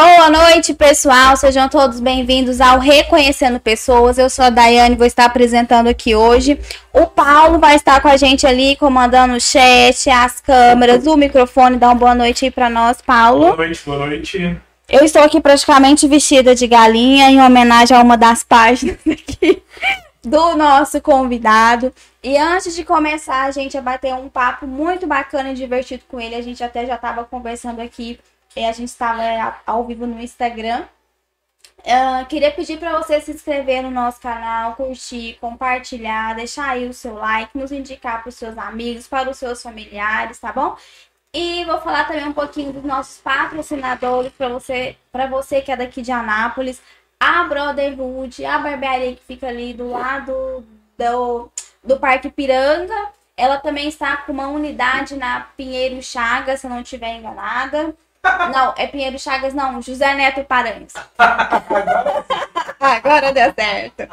Boa noite, pessoal. Sejam todos bem-vindos ao Reconhecendo Pessoas. Eu sou a Daiane, vou estar apresentando aqui hoje. O Paulo vai estar com a gente ali, comandando o chat, as câmeras, o microfone. Dá uma boa noite aí para nós, Paulo. Boa noite, boa noite. Eu estou aqui praticamente vestida de galinha, em homenagem a uma das páginas aqui do nosso convidado. E antes de começar, a gente ia bater um papo muito bacana e divertido com ele. A gente até já estava conversando aqui a gente estava ao vivo no Instagram. Uh, queria pedir para você se inscrever no nosso canal, curtir, compartilhar, deixar aí o seu like, nos indicar para os seus amigos, para os seus familiares, tá bom? E vou falar também um pouquinho dos nossos patrocinadores para você, para você que é daqui de Anápolis, a Brotherhood, a barbearia que fica ali do lado do, do Parque Piranga. Ela também está com uma unidade na Pinheiro Chagas, se eu não estiver enganada. Não, é Pinheiro Chagas, não, José Neto Paranhos. Agora deu certo.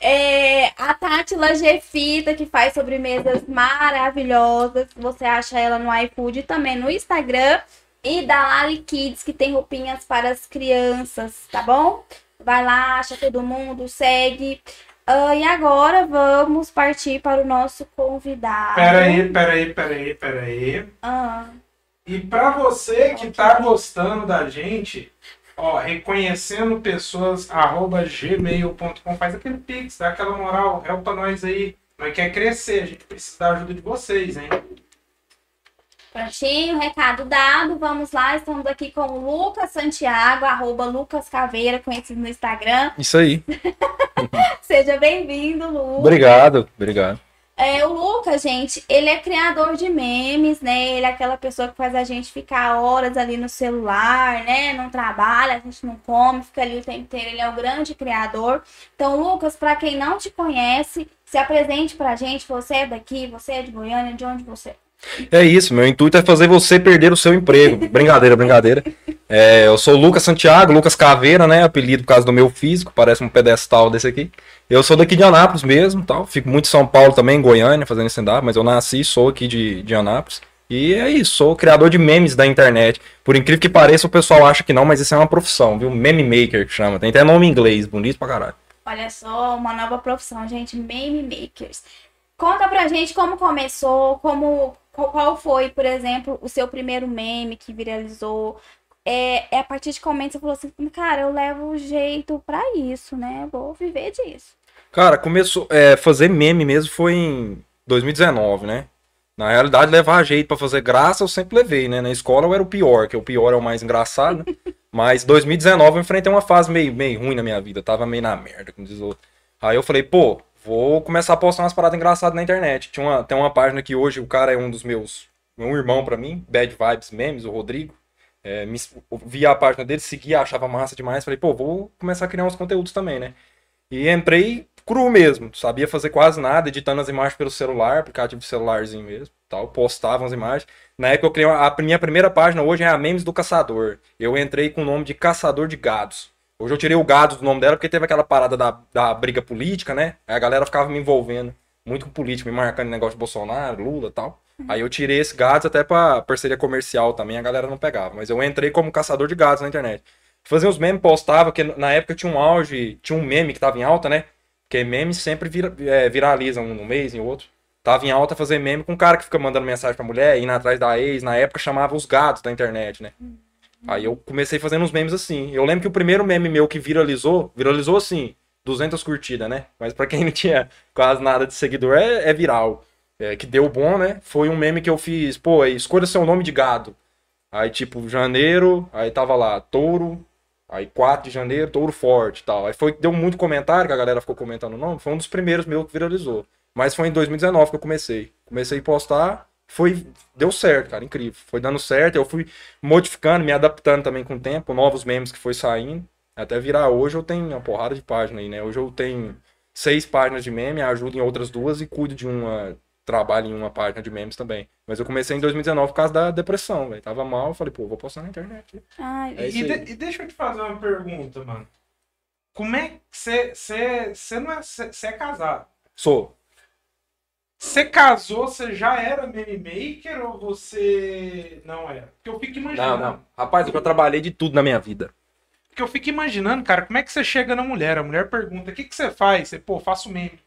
É, a Tátila Gefita, que faz sobremesas maravilhosas. Você acha ela no iFood e também no Instagram. E da Lali Kids, que tem roupinhas para as crianças, tá bom? Vai lá, acha todo mundo, segue. Uh, e agora vamos partir para o nosso convidado. Peraí, peraí, peraí, peraí. Ah. E para você que tá gostando da gente, ó, reconhecendo pessoas, arroba gmail.com, faz aquele pix, dá aquela moral, helpa nós aí. Nós quer crescer, a gente precisa da ajuda de vocês, hein? Prontinho, recado dado. Vamos lá, estamos aqui com o Lucas Santiago, arroba Lucas Caveira, conhecido no Instagram. Isso aí. Seja bem-vindo, Lucas. Obrigado, obrigado. É, o Lucas, gente, ele é criador de memes, né? Ele é aquela pessoa que faz a gente ficar horas ali no celular, né? Não trabalha, a gente não come, fica ali o tempo inteiro. Ele é o grande criador. Então, Lucas, para quem não te conhece, se apresente pra gente. Você é daqui, você é de Goiânia, de onde você é? É isso, meu intuito é fazer você perder o seu emprego. brincadeira, brincadeira. É, eu sou Lucas Santiago, Lucas Caveira, né? Apelido por causa do meu físico, parece um pedestal desse aqui. Eu sou daqui de Anápolis mesmo, tal. Fico muito em São Paulo também, em Goiânia, fazendo stand-up, mas eu nasci, sou aqui de, de Anápolis. E é isso, sou criador de memes da internet. Por incrível que pareça, o pessoal acha que não, mas isso é uma profissão, viu? Meme maker que chama. Tem até nome em inglês, bonito pra caralho. Olha só, uma nova profissão, gente, meme makers. Conta pra gente como começou, como qual foi, por exemplo, o seu primeiro meme que viralizou? É, é a partir de comentários você falou assim, cara, eu levo jeito para isso, né? Vou viver disso. Cara, começou. É, fazer meme mesmo foi em 2019, né? Na realidade, levar jeito para fazer graça eu sempre levei, né? Na escola eu era o pior, que o pior é o mais engraçado, né? Mas 2019 eu enfrentei uma fase meio, meio ruim na minha vida, tava meio na merda, como diz o outro. Aí eu falei, pô, vou começar a postar umas paradas engraçadas na internet. Tinha uma, tem uma página que hoje o cara é um dos meus. um irmão para mim, Bad Vibes Memes, o Rodrigo. É, me, via a página dele, seguia, achava massa demais. Falei, pô, vou começar a criar uns conteúdos também, né? E entrei cru mesmo, sabia fazer quase nada, editando as imagens pelo celular, aplicativo celularzinho mesmo, tal, postava as imagens. Na época eu criei a minha primeira página hoje é a Memes do Caçador. Eu entrei com o nome de Caçador de Gados. Hoje eu tirei o gado do nome dela porque teve aquela parada da, da briga política, né? Aí a galera ficava me envolvendo muito com política, me marcando negócio de Bolsonaro, Lula tal. Aí eu tirei esse gado até pra parceria comercial também, a galera não pegava. Mas eu entrei como caçador de gados na internet. Fazia uns memes, postava, que na época tinha um auge, tinha um meme que tava em alta, né? Porque memes sempre vira, é, viralizam um mês, em outro. Tava em alta fazer meme com um cara que fica mandando mensagem pra mulher, indo atrás da ex. Na época chamava os gatos da internet, né? Uhum. Aí eu comecei fazendo uns memes assim. Eu lembro que o primeiro meme meu que viralizou, viralizou assim, 200 curtidas, né? Mas para quem não tinha quase nada de seguidor, é, é viral. É, que deu bom, né? Foi um meme que eu fiz, pô, escolha seu nome de gado. Aí, tipo, janeiro, aí tava lá, touro, aí 4 de janeiro, touro forte tal. Aí foi, deu muito comentário, que a galera ficou comentando o nome. Foi um dos primeiros meus que viralizou. Mas foi em 2019 que eu comecei. Comecei a postar, foi deu certo, cara, incrível. Foi dando certo, eu fui modificando, me adaptando também com o tempo, novos memes que foi saindo, até virar hoje eu tenho uma porrada de página aí, né? Hoje eu tenho seis páginas de meme, ajudo em outras duas e cuido de uma trabalho em uma página de memes também. Mas eu comecei em 2019 por causa da depressão, velho. Tava mal, falei, pô, vou postar na internet. Ai, é e, de, e, deixa eu te fazer uma pergunta, mano. Como é que você. Você não é. Você é casado? Sou. Você casou, você já era meme maker ou você não era? Porque eu fico Não, imaginando. não. Rapaz, eu já trabalhei de tudo na minha vida. Porque eu fico imaginando, cara, como é que você chega na mulher? A mulher pergunta: o que, que você faz? Você, pô, faço meme.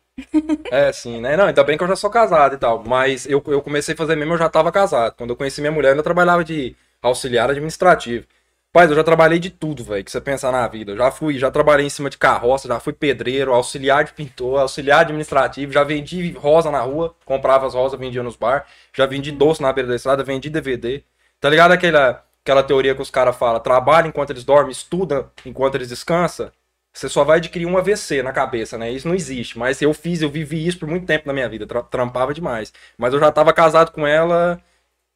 É, sim, né? Não, ainda bem que eu já sou casado e tal. Mas eu, eu comecei a fazer meme, eu já tava casado. Quando eu conheci minha mulher, eu ainda trabalhava de auxiliar administrativo. Rapaz, eu já trabalhei de tudo, velho, que você pensar na vida. Eu já fui, já trabalhei em cima de carroça, já fui pedreiro, auxiliar de pintor, auxiliar administrativo, já vendi rosa na rua, comprava as rosas, vendia nos bar, já vendi doce na beira da estrada, vendi DVD. Tá ligado aquela, aquela teoria que os caras falam, trabalha enquanto eles dormem, estuda enquanto eles descansam? Você só vai adquirir um AVC na cabeça, né? Isso não existe. Mas eu fiz, eu vivi isso por muito tempo na minha vida. tra- trampava demais. Mas eu já tava casado com ela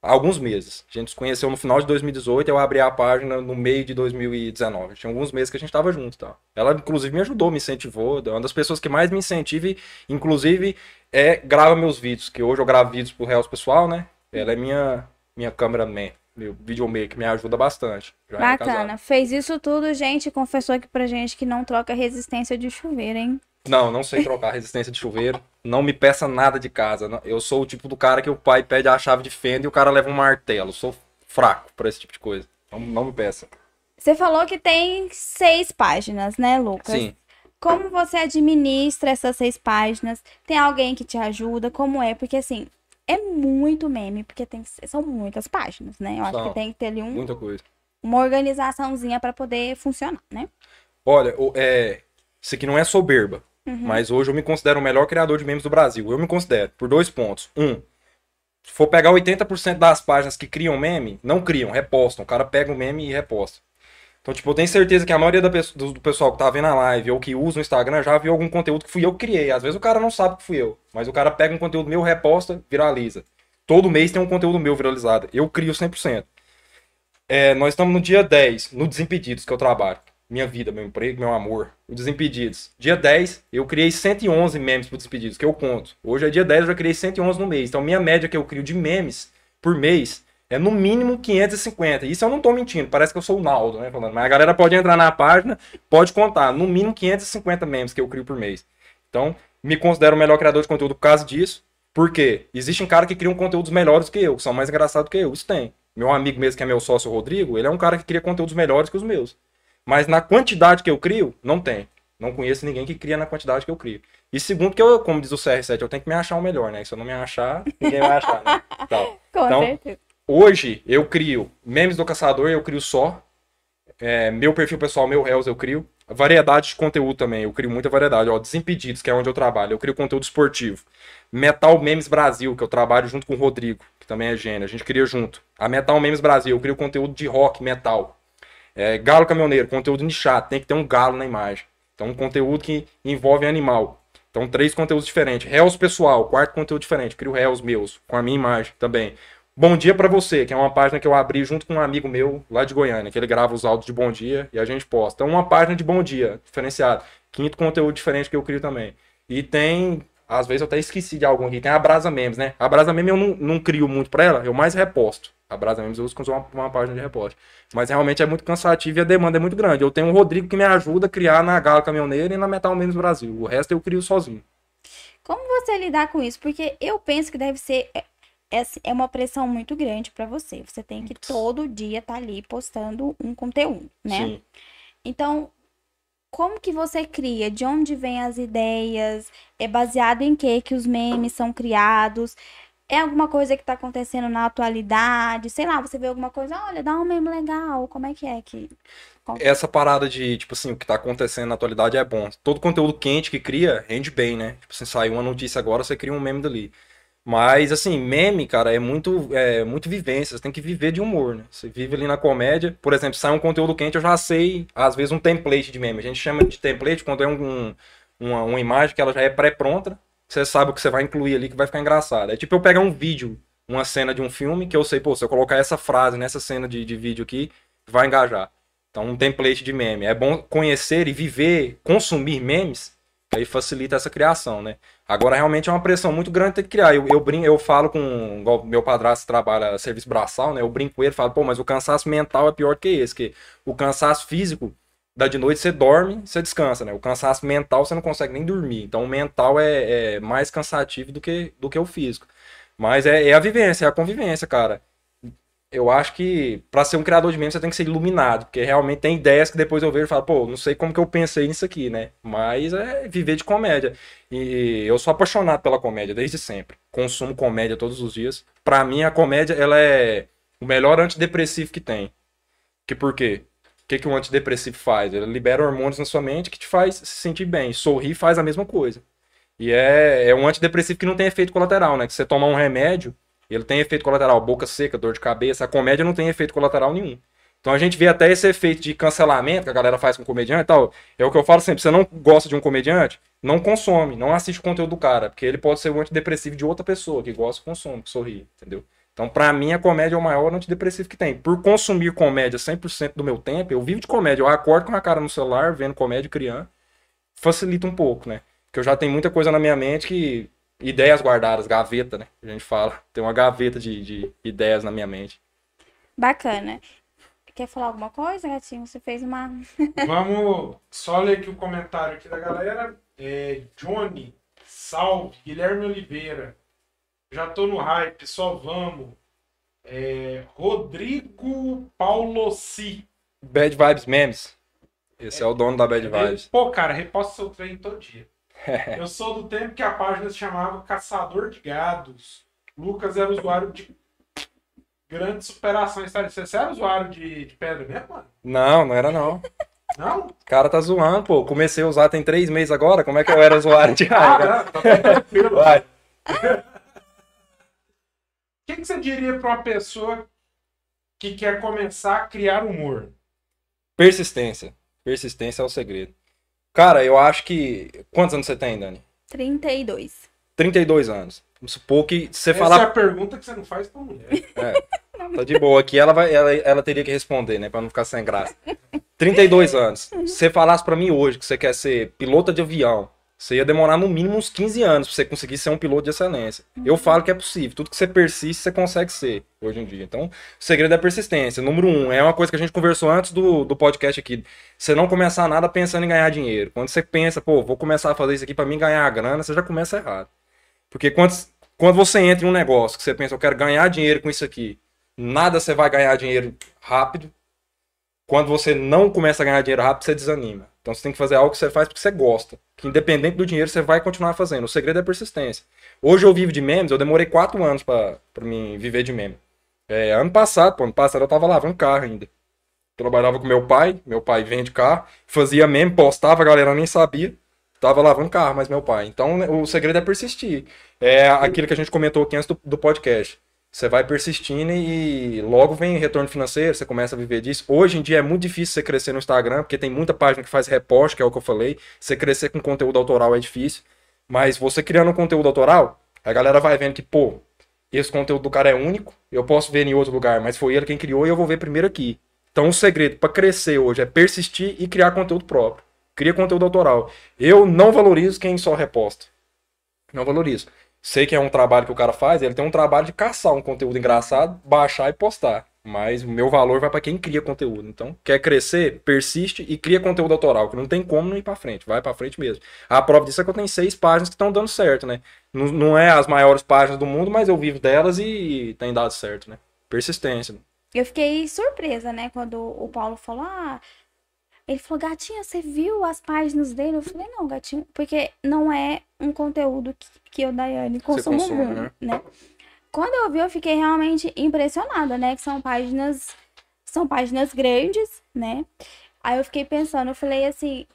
há alguns meses. A gente se conheceu no final de 2018 eu abri a página no meio de 2019. Tinha alguns meses que a gente tava junto tal. Ela, inclusive, me ajudou, me incentivou. É uma das pessoas que mais me incentiva, e, inclusive, é grava meus vídeos. Que hoje eu gravo vídeos pro Reels Pessoal, né? Ela é minha, minha cameraman, meu videomaker, me ajuda bastante. É. Bacana. Fez isso tudo, gente. Confessou aqui pra gente que não troca resistência de chuveiro, hein? Não, não sei trocar resistência de chuveiro. Não me peça nada de casa. Eu sou o tipo do cara que o pai pede a chave de fenda e o cara leva um martelo. Sou fraco pra esse tipo de coisa. Não, não me peça. Você falou que tem seis páginas, né, Lucas? Sim. Como você administra essas seis páginas? Tem alguém que te ajuda? Como é? Porque assim, é muito meme, porque tem, são muitas páginas, né? Eu acho que tem que ter ali um- Muita coisa. uma organizaçãozinha pra poder funcionar, né? Olha, é, isso aqui não é soberba. Mas hoje eu me considero o melhor criador de memes do Brasil. Eu me considero, por dois pontos. Um, se for pegar 80% das páginas que criam meme, não criam, repostam. O cara pega o meme e reposta. Então, tipo, eu tenho certeza que a maioria da pesso- do, do pessoal que tá vendo a live ou que usa o Instagram já viu algum conteúdo que fui eu que criei. Às vezes o cara não sabe que fui eu, mas o cara pega um conteúdo meu, reposta, viraliza. Todo mês tem um conteúdo meu viralizado. Eu crio 100%. É, nós estamos no dia 10, no Desimpedidos, que eu trabalho. Minha vida, meu emprego, meu amor. O Desimpedidos. Dia 10, eu criei 111 memes pro Desimpedidos, que eu conto. Hoje é dia 10, eu já criei 111 no mês. Então, minha média que eu crio de memes por mês é no mínimo 550. Isso eu não tô mentindo, parece que eu sou o Naldo, né? Falando. Mas a galera pode entrar na página, pode contar. No mínimo 550 memes que eu crio por mês. Então, me considero o melhor criador de conteúdo por causa disso. Por quê? Existem caras que criam conteúdos melhores que eu, que são mais engraçados que eu. Isso tem. Meu amigo mesmo, que é meu sócio, o Rodrigo, ele é um cara que cria conteúdos melhores que os meus. Mas na quantidade que eu crio, não tem. Não conheço ninguém que cria na quantidade que eu crio. E segundo que eu, como diz o CR7, eu tenho que me achar o melhor, né? Se eu não me achar, ninguém vai achar, né? Então, certeza. Hoje eu crio memes do caçador, eu crio só. É, meu perfil pessoal, meu Reels, eu crio. Variedade de conteúdo também, eu crio muita variedade. Ó, Desimpedidos, que é onde eu trabalho, eu crio conteúdo esportivo. Metal Memes Brasil, que eu trabalho junto com o Rodrigo, que também é gênio, a gente cria junto. A Metal Memes Brasil, eu crio conteúdo de rock, metal. É, galo Caminhoneiro, conteúdo nichado, tem que ter um galo na imagem. Então, um conteúdo que envolve animal. Então, três conteúdos diferentes. Reels pessoal, quarto conteúdo diferente. Crio Reels meus, com a minha imagem também. Bom Dia Pra Você, que é uma página que eu abri junto com um amigo meu lá de Goiânia, que ele grava os áudios de Bom Dia e a gente posta. Então, uma página de Bom Dia, diferenciado. Quinto conteúdo diferente que eu crio também. E tem, às vezes eu até esqueci de algum aqui, tem a Brasa Memes, né? A Brasa Memes eu não, não crio muito pra ela, eu mais reposto. A Brasa Memes eu uso como uma, uma página de reposte. Mas realmente é muito cansativo e a demanda é muito grande. Eu tenho o Rodrigo que me ajuda a criar na Gala Caminhoneira e na Metal Memes Brasil. O resto eu crio sozinho. Como você lidar com isso? Porque eu penso que deve ser é, é, uma pressão muito grande pra você. Você tem que todo dia estar ali postando um conteúdo, né? Sim. Então, como que você cria? De onde vêm as ideias? É baseado em que que os memes são criados? É alguma coisa que tá acontecendo na atualidade? Sei lá, você vê alguma coisa, olha, dá um meme legal. Como é que é que essa parada de, tipo assim, o que tá acontecendo na atualidade é bom. Todo conteúdo quente que cria rende bem, né? Tipo assim, saiu uma notícia agora, você cria um meme dali. Mas, assim, meme, cara, é muito, é muito vivência. Você tem que viver de humor, né? Você vive ali na comédia. Por exemplo, sai um conteúdo quente, eu já sei, às vezes, um template de meme. A gente chama de template quando é um, um- uma, uma imagem que ela já é pré-pronta. Você sabe o que você vai incluir ali que vai ficar engraçado. É tipo eu pegar um vídeo, uma cena de um filme, que eu sei, pô, se eu colocar essa frase nessa cena de, de vídeo aqui, vai engajar. Então, um template de meme. É bom conhecer e viver, consumir memes, aí facilita essa criação, né? Agora, realmente é uma pressão muito grande ter que criar. Eu, eu, brin eu falo com. Meu padrasto trabalha serviço braçal, né? Eu brinco com ele falo, pô, mas o cansaço mental é pior que esse, que o cansaço físico da de noite você dorme, você descansa, né? O cansaço mental você não consegue nem dormir. Então o mental é, é mais cansativo do que, do que o físico. Mas é, é a vivência, é a convivência, cara. Eu acho que para ser um criador de memes você tem que ser iluminado, porque realmente tem ideias que depois eu vejo e falo, pô, não sei como que eu pensei nisso aqui, né? Mas é viver de comédia. E eu sou apaixonado pela comédia desde sempre. Consumo comédia todos os dias. Para mim a comédia ela é o melhor antidepressivo que tem. Que por quê? O que, que o antidepressivo faz? Ele libera hormônios na sua mente que te faz se sentir bem. Sorrir faz a mesma coisa. E é, é um antidepressivo que não tem efeito colateral, né? Que você tomar um remédio, ele tem efeito colateral, boca seca, dor de cabeça. A comédia não tem efeito colateral nenhum. Então a gente vê até esse efeito de cancelamento que a galera faz com o comediante e tal. É o que eu falo sempre: você não gosta de um comediante, não consome, não assiste o conteúdo do cara, porque ele pode ser um antidepressivo de outra pessoa que gosta, consome, que sorri, entendeu? Então, para mim, a comédia é o maior antidepressivo que tem. Por consumir comédia 100% do meu tempo, eu vivo de comédia. Eu acordo com a cara no celular, vendo comédia, criando. Facilita um pouco, né? Porque eu já tenho muita coisa na minha mente que. Ideias guardadas, gaveta, né? A gente fala. Tem uma gaveta de, de ideias na minha mente. Bacana. Quer falar alguma coisa, Gatinho? Você fez uma. Vamos só ler aqui o comentário aqui da galera. É, Johnny, salve. Guilherme Oliveira. Já tô no hype, só vamos. É, Rodrigo Paulossi. Bad Vibes Memes. Esse é, é o dono da Bad Vibes. Pô, cara, reposta seu treino todo dia. Eu sou do tempo que a página se chamava Caçador de Gados. Lucas era usuário de grandes superações. Você era usuário de, de pedra mesmo, mano? Não, não era não. Não? O cara tá zoando, pô. Comecei a usar tem três meses agora. Como é que eu era usuário de raiva? Ah, tá tranquilo. Vai. O que, que você diria para uma pessoa que quer começar a criar humor? Persistência. Persistência é o segredo. Cara, eu acho que. Quantos anos você tem, Dani? 32. 32 anos. Vamos supor que você Essa falar. Essa é a pergunta que você não faz pra mulher. É. Tá de boa aqui, ela, vai, ela, ela teria que responder, né? Pra não ficar sem graça. 32 anos. Se você falasse pra mim hoje que você quer ser pilota de avião, você ia demorar no mínimo uns 15 anos pra você conseguir ser um piloto de excelência. Uhum. Eu falo que é possível. Tudo que você persiste, você consegue ser hoje em dia. Então, o segredo é a persistência. Número um, é uma coisa que a gente conversou antes do, do podcast aqui. Você não começar nada pensando em ganhar dinheiro. Quando você pensa, pô, vou começar a fazer isso aqui para mim ganhar a grana, você já começa errado. Porque quando, quando você entra em um negócio que você pensa, eu quero ganhar dinheiro com isso aqui, nada você vai ganhar dinheiro rápido. Quando você não começa a ganhar dinheiro rápido, você desanima. Então você tem que fazer algo que você faz porque você gosta. Que independente do dinheiro, você vai continuar fazendo. O segredo é persistência. Hoje eu vivo de memes, eu demorei quatro anos para mim viver de meme. É, ano passado, pô, ano passado eu tava lavando carro ainda. Trabalhava com meu pai, meu pai vende carro, fazia meme, postava, a galera nem sabia. Tava lavando carro, mas meu pai. Então o segredo é persistir. É aquilo que a gente comentou aqui antes do, do podcast. Você vai persistindo e logo vem retorno financeiro, você começa a viver disso. Hoje em dia é muito difícil você crescer no Instagram, porque tem muita página que faz repost, que é o que eu falei. Você crescer com conteúdo autoral é difícil. Mas você criando um conteúdo autoral, a galera vai vendo que, pô, esse conteúdo do cara é único, eu posso ver em outro lugar, mas foi ele quem criou e eu vou ver primeiro aqui. Então o segredo para crescer hoje é persistir e criar conteúdo próprio. Cria conteúdo autoral. Eu não valorizo quem só reposta. Não valorizo sei que é um trabalho que o cara faz, ele tem um trabalho de caçar um conteúdo engraçado, baixar e postar. Mas o meu valor vai para quem cria conteúdo. Então, quer crescer, persiste e cria conteúdo autoral, que não tem como não ir para frente, vai para frente mesmo. A prova disso é que eu tenho seis páginas que estão dando certo, né? Não, não é as maiores páginas do mundo, mas eu vivo delas e tem dado certo, né? Persistência. Eu fiquei surpresa, né, quando o Paulo falou: "Ah, ele falou, gatinha, você viu as páginas dele? Eu falei, não, gatinho, porque não é um conteúdo que, que eu, Daiane, consumo consome, muito, né? né? Quando eu vi, eu fiquei realmente impressionada, né? Que são páginas, são páginas grandes, né? Aí eu fiquei pensando, eu falei assim,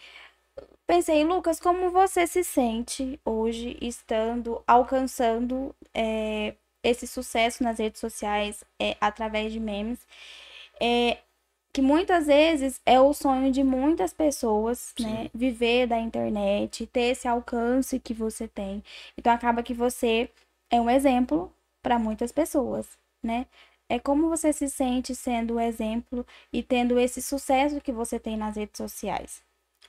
pensei, Lucas, como você se sente hoje estando, alcançando é, esse sucesso nas redes sociais é, através de memes? É, que muitas vezes é o sonho de muitas pessoas, Sim. né? Viver da internet, ter esse alcance que você tem. Então acaba que você é um exemplo para muitas pessoas, né? É como você se sente sendo o exemplo e tendo esse sucesso que você tem nas redes sociais.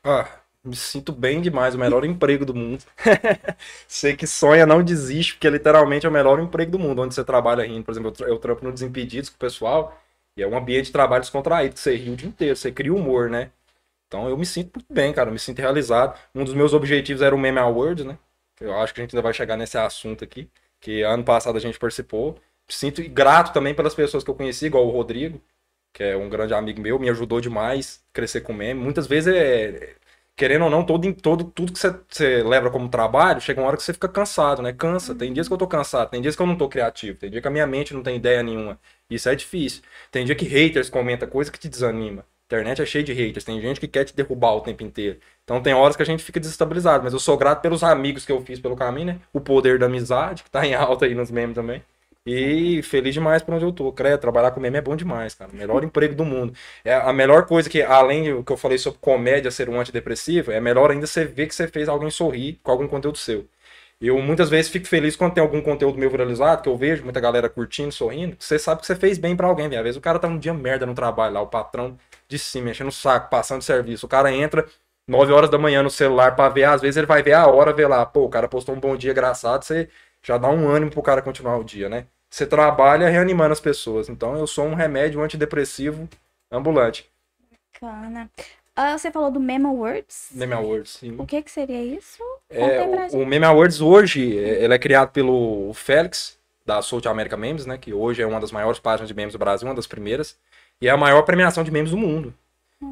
Ah, me sinto bem demais, o melhor emprego do mundo. Sei que sonha, não desiste, porque literalmente é o melhor emprego do mundo, onde você trabalha rindo. Por exemplo, eu trampo no Desimpedidos com o pessoal, e é um ambiente de trabalho descontraído, que você ri o dia inteiro, você cria humor, né? Então eu me sinto muito bem, cara. Eu me sinto realizado. Um dos meus objetivos era o Meme Awards, né? Eu acho que a gente ainda vai chegar nesse assunto aqui. Que ano passado a gente participou. Me sinto grato também pelas pessoas que eu conheci, igual o Rodrigo, que é um grande amigo meu, me ajudou demais a crescer com meme. Muitas vezes é. Querendo ou não, todo, todo, tudo que você, você leva como trabalho, chega uma hora que você fica cansado, né? Cansa. Tem dias que eu tô cansado, tem dias que eu não tô criativo, tem dia que a minha mente não tem ideia nenhuma. Isso é difícil. Tem dia que haters comentam coisa que te desanima. A internet é cheia de haters, tem gente que quer te derrubar o tempo inteiro. Então tem horas que a gente fica desestabilizado, mas eu sou grato pelos amigos que eu fiz pelo caminho, né? O poder da amizade, que tá em alta aí nos memes também. E feliz demais por onde eu tô. Creio, trabalhar com meme é bom demais, cara. Melhor emprego do mundo. É a melhor coisa que, além do que eu falei sobre comédia ser um antidepressivo, é melhor ainda você ver que você fez alguém sorrir com algum conteúdo seu. Eu muitas vezes fico feliz quando tem algum conteúdo meu viralizado, que eu vejo muita galera curtindo, sorrindo. Você sabe que você fez bem para alguém, velho. Às vezes o cara tá um dia merda no trabalho lá, o patrão de cima, enchendo o saco, passando serviço. O cara entra 9 horas da manhã no celular para ver, às vezes ele vai ver a hora, ver lá, pô, o cara postou um bom dia engraçado, você já dá um ânimo pro cara continuar o dia, né? Você trabalha reanimando as pessoas. Então eu sou um remédio antidepressivo ambulante. Bacana. Ah, você falou do Meme Awards? Meme Awards, sim. O que que seria isso? É, o, o Meme Awards hoje, é, ele é criado pelo Félix, da South America Memes, né? Que hoje é uma das maiores páginas de memes do Brasil, uma das primeiras. E é a maior premiação de memes do mundo.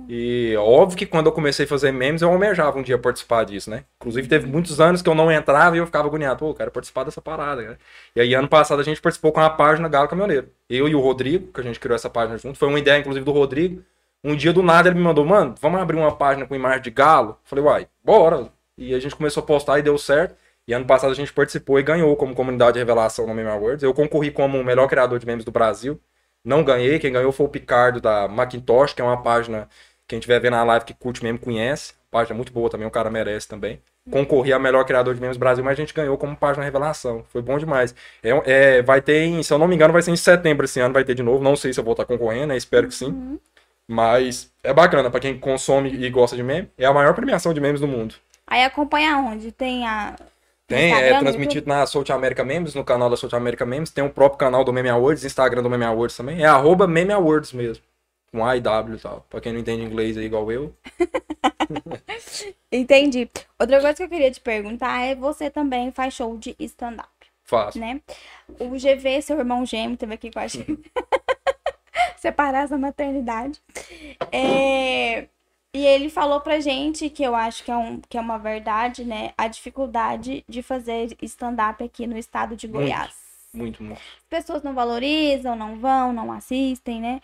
E óbvio que quando eu comecei a fazer memes, eu almejava um dia participar disso, né? Inclusive teve muitos anos que eu não entrava e eu ficava agoniado. Pô, eu quero participar dessa parada, cara. E aí ano passado a gente participou com a página Galo Caminhoneiro. Eu e o Rodrigo, que a gente criou essa página junto. Foi uma ideia, inclusive, do Rodrigo. Um dia do nada ele me mandou, mano, vamos abrir uma página com imagem de galo? Falei, uai, bora. E a gente começou a postar e deu certo. E ano passado a gente participou e ganhou como comunidade de revelação no Meme Awards. Eu concorri como o melhor criador de memes do Brasil. Não ganhei, quem ganhou foi o Picardo da Macintosh, que é uma página, quem tiver vendo a live que curte meme conhece. Página muito boa também, o cara merece também. Concorri a melhor criador de memes do Brasil, mas a gente ganhou como página revelação. Foi bom demais. É, é, vai ter, em, se eu não me engano, vai ser em setembro esse ano, vai ter de novo. Não sei se eu vou estar concorrendo, né? espero que sim. Mas é bacana pra quem consome e gosta de meme. É a maior premiação de memes do mundo. Aí acompanha onde? Tem a. Tem, Instagram, é transmitido na South America Memes, no canal da South America Memes. Tem o próprio canal do Meme Awards, Instagram do Meme Awards também. É arroba Meme Awards mesmo. Com A e W e tal. Pra quem não entende inglês aí igual eu. Entendi. Outra coisa que eu queria te perguntar é: você também faz show de stand-up, Faço. né? O GV, seu irmão gêmeo, teve aqui com a gente. Separar essa maternidade. É, E ele falou pra gente, que eu acho que é, um, que é uma verdade, né? A dificuldade de fazer stand-up aqui no estado de. Goiás. Muito, muito. As pessoas não valorizam, não vão, não assistem, né?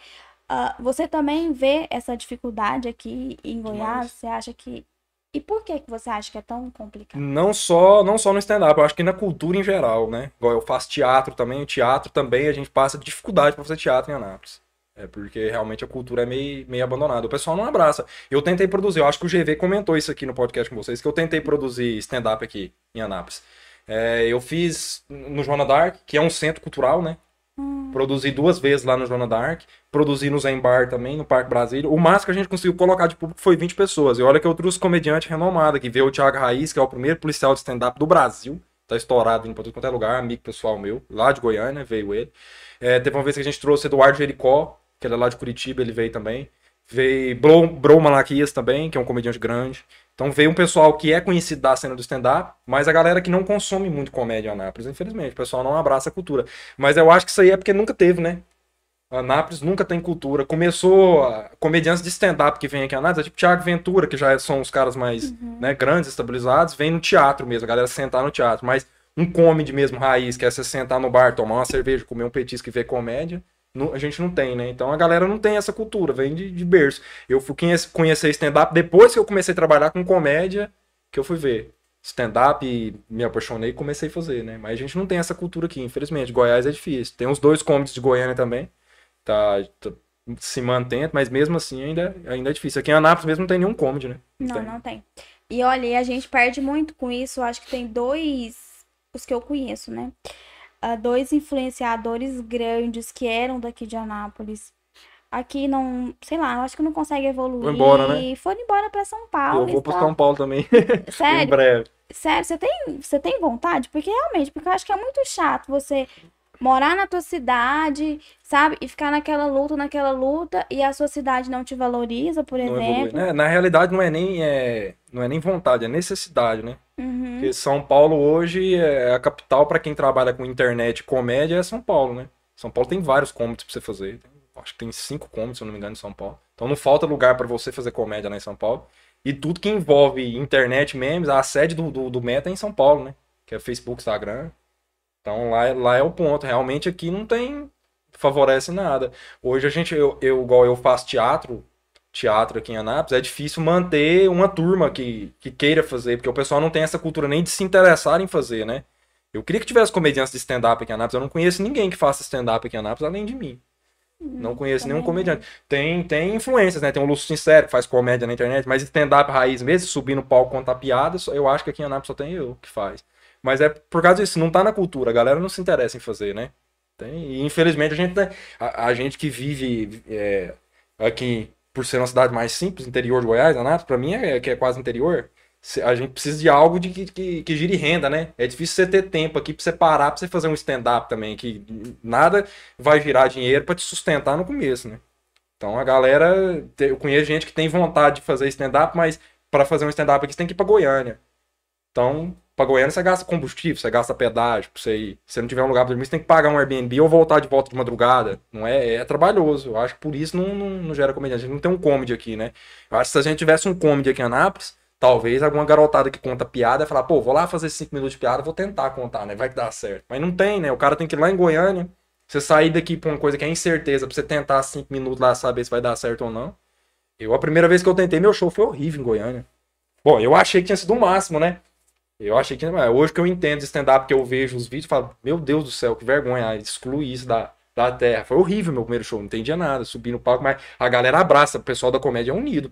Ah, você também vê essa dificuldade aqui em Goiás? Você acha que. E por que, você acha que é tão complicado? Não só, não só no stand-up, eu acho que na cultura em geral, né? Igual eu faço teatro também, o teatro também a gente passa dificuldade pra fazer teatro em Anápolis. É porque realmente a cultura é meio, meio abandonada. O pessoal não abraça. Eu tentei produzir, eu acho que o GV comentou isso aqui no podcast com vocês, que eu tentei produzir stand-up aqui em Anápolis. É, eu fiz no Joana Dark, que é um centro cultural, né? Produzi duas vezes lá no Joana Dark, produzi no Zen Bar também, no Parque Brasília. O máximo que a gente conseguiu colocar de público foi 20 pessoas. E olha que eu trouxe comediante renomado aqui. Veio o Thiago Raiz, que é o primeiro policial de stand-up do Brasil. Tá estourado indo pra tudo quanto é lugar, amigo pessoal meu, lá de Goiânia, veio ele. É, teve uma vez que a gente trouxe Eduardo Jericó, que ele é lá de Curitiba, ele veio também. Veio Bro, Bro Malaquias também, que é um comediante grande. Então veio um pessoal que é conhecido da cena do stand-up, mas a galera que não consome muito comédia em Anápolis, infelizmente. O pessoal não abraça a cultura. Mas eu acho que isso aí é porque nunca teve, né? Anápolis nunca tem cultura. Começou a- comediantes de stand-up que vem aqui em Anápolis, é tipo Thiago Ventura, que já são os caras mais né, grandes, estabilizados, vem no teatro mesmo, a galera sentar no teatro. Mas um comedy mesmo raiz, que é você sentar no bar, tomar uma cerveja, comer um petisco e ver comédia, não- a gente não tem, né? Então a galera não tem essa cultura, vem de, de berço. Eu fui conhece- conhecer stand-up depois que eu comecei a trabalhar com comédia, que eu fui ver stand-up me apaixonei e comecei a fazer, né? Mas a gente não tem essa cultura aqui, infelizmente. Goiás é difícil. Tem os dois comedies de Goiânia também, tá, tá se mantendo, mas mesmo assim ainda, ainda é difícil. Aqui em Anápolis mesmo não tem nenhum comedy, né? Não, tem. não tem. E olha, a gente perde muito com isso. Eu acho que tem dois, os que eu conheço, né? Dois influenciadores grandes que eram daqui de Anápolis. Aqui não, sei lá, acho que não consegue evoluir. Foi embora, né? Foram embora pra São Paulo. eu vou e pro tal. São Paulo também, em Sério, breve. sério, você tem, você tem vontade? Porque realmente, porque eu acho que é muito chato você morar na tua cidade, sabe? E ficar naquela luta, naquela luta, e a sua cidade não te valoriza, por Não exemplo. né? Na realidade, não é nem, é, não é nem vontade, é necessidade, né? Uhum. Porque São Paulo hoje é a capital para quem trabalha com internet e comédia é São Paulo, né? São Paulo tem vários comedies pra você fazer. Acho que tem cinco comedies, se eu não me engano, em São Paulo. Então não falta lugar para você fazer comédia lá em São Paulo. E tudo que envolve internet, memes, a sede do, do, do Meta é em São Paulo, né? Que é Facebook, Instagram. Então lá, é- lá é o ponto. Realmente aqui não tem. favorece nada. Hoje a gente, eu, eu igual eu faço teatro, teatro aqui em Anápolis, é difícil manter uma turma que, que queira fazer, porque o pessoal não tem essa cultura nem de se interessar em fazer, né? Eu queria que tivesse comediantes de stand-up aqui em Anápolis. Eu não conheço ninguém que faça stand-up aqui em Anápolis além de mim. Não conheço nenhum comediante. Tem, tem influências, né? Tem o Lúcio Sincero, que faz comédia na internet, mas stand-up raiz mesmo, subir no palco contar piada, só- eu acho que aqui em Anápolis só tem eu que faz. Mas é por causa disso, não tá na cultura, a galera não se interessa em fazer, né? Tem, e infelizmente a gente, né, a, a gente que vive é, aqui, por ser uma cidade mais simples, interior de Goiás, Anápolis, pra mim é que é quase interior, a gente precisa de algo de que, que, que gire renda, né? É difícil você ter tempo aqui pra você parar, pra você fazer um stand-up também, que nada vai virar dinheiro pra te sustentar no começo, né? Então a galera, eu conheço gente que tem vontade de fazer stand-up, mas para fazer um stand-up aqui você tem que ir pra Goiânia. Então, pra Goiânia você gasta combustível, você gasta pedágio pra você ir. Se não tiver um lugar pra dormir, você tem que pagar um Airbnb ou voltar de volta de madrugada. Não é, é trabalhoso. Eu acho que por isso não, não, não gera comediante. A gente não tem um comedy aqui, né? Eu acho que se a gente tivesse um comedy aqui em Anápolis, talvez alguma garotada que conta piada ia falar, pô, vou lá fazer cinco minutos de piada, vou tentar contar, né? Vai que dá certo. Mas não tem, né? O cara tem que ir lá em Goiânia, você sair daqui pra uma coisa que é incerteza, pra você tentar cinco minutos lá saber se vai dar certo ou não. Eu, a primeira vez que eu tentei, meu show foi horrível em Goiânia. Bom, eu achei que tinha sido o máximo, né? Eu achei que. mas Hoje que eu entendo stand-up, que eu vejo os vídeos, falo, meu Deus do céu, que vergonha, exclui isso da, da terra. Foi horrível meu primeiro show, não entendia nada. Subi no palco, mas a galera abraça, o pessoal da comédia é unido.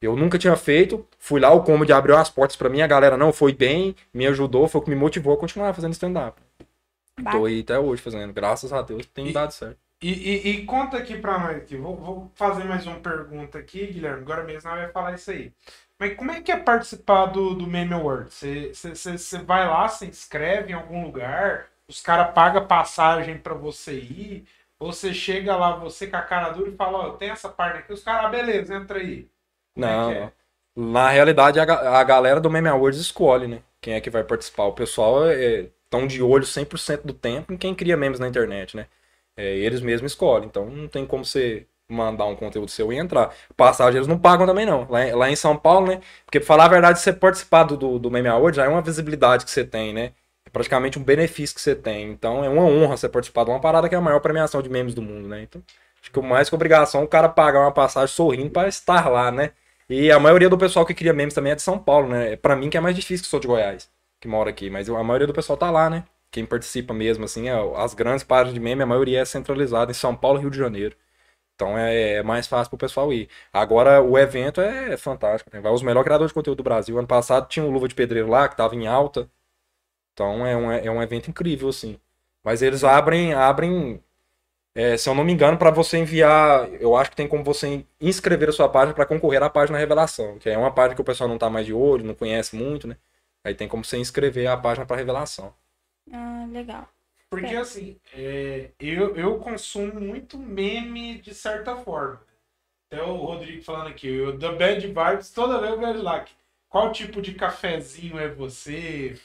Eu nunca tinha feito, fui lá, o comedy abriu as portas pra mim, a galera não foi bem, me ajudou, foi o que me motivou a continuar fazendo stand-up. Tô aí até hoje fazendo, graças a Deus tem E- dado certo. E, e- e conta aqui pra nós aqui. Vou, vou fazer mais uma pergunta aqui, Guilherme. Agora mesmo nós vai falar isso aí. Mas como é que é participar do, do Meme Award? Você vai lá, se inscreve em algum lugar, os caras pagam passagem pra você ir, ou você chega lá, você com a cara dura e fala, ó, tem essa parte aqui, os caras, ah, beleza, entra aí. Como é Não, que é? na realidade a, a galera do Meme Awards escolhe, né? Quem é que vai participar. O pessoal estão de olho 100% do tempo em quem cria memes na internet, né? É, eles mesmos escolhem. Então não tem como você mandar um conteúdo seu e entrar. Passagem eles não pagam também não. Lá, em- lá em São Paulo, né? Porque pra falar a verdade, você participar do, do, do Meme Awards já é uma visibilidade que você tem, né? É praticamente um benefício que você tem. Então é uma honra você participar de uma parada que é a maior premiação de memes do mundo, né? Então acho que o mais que obrigação é o cara pagar uma passagem sorrindo para estar lá, né? E a maioria do pessoal que cria memes também é de São Paulo, né? Pra mim que é mais difícil que sou de Goiás, que mora aqui. Mas a maioria do pessoal tá lá, né? Quem participa mesmo, assim, é- as grandes páginas de meme, a maioria é centralizada em São Paulo e Rio de Janeiro. Então é, é mais fácil pro pessoal ir. Agora o evento é fantástico, né? Vai os melhores criadores de conteúdo do Brasil. Ano passado tinha o Luva de Pedreiro lá, que tava em alta. Então é um, é um evento incrível, assim. Mas eles abrem, abrem é, se eu não me engano, para você enviar, eu acho que tem como você inscrever a sua página para concorrer à página Revelação, que é uma página que o pessoal não tá mais de olho, não conhece muito, né? Aí tem como você inscrever a página para Revelação. Ah, legal. Porque É. assim, é, eu, eu consumo muito meme de certa forma. Até o Rodrigo falando aqui, eu da Bad Vibes, toda vez eu vejo lá. que- Qual tipo de cafezinho é você?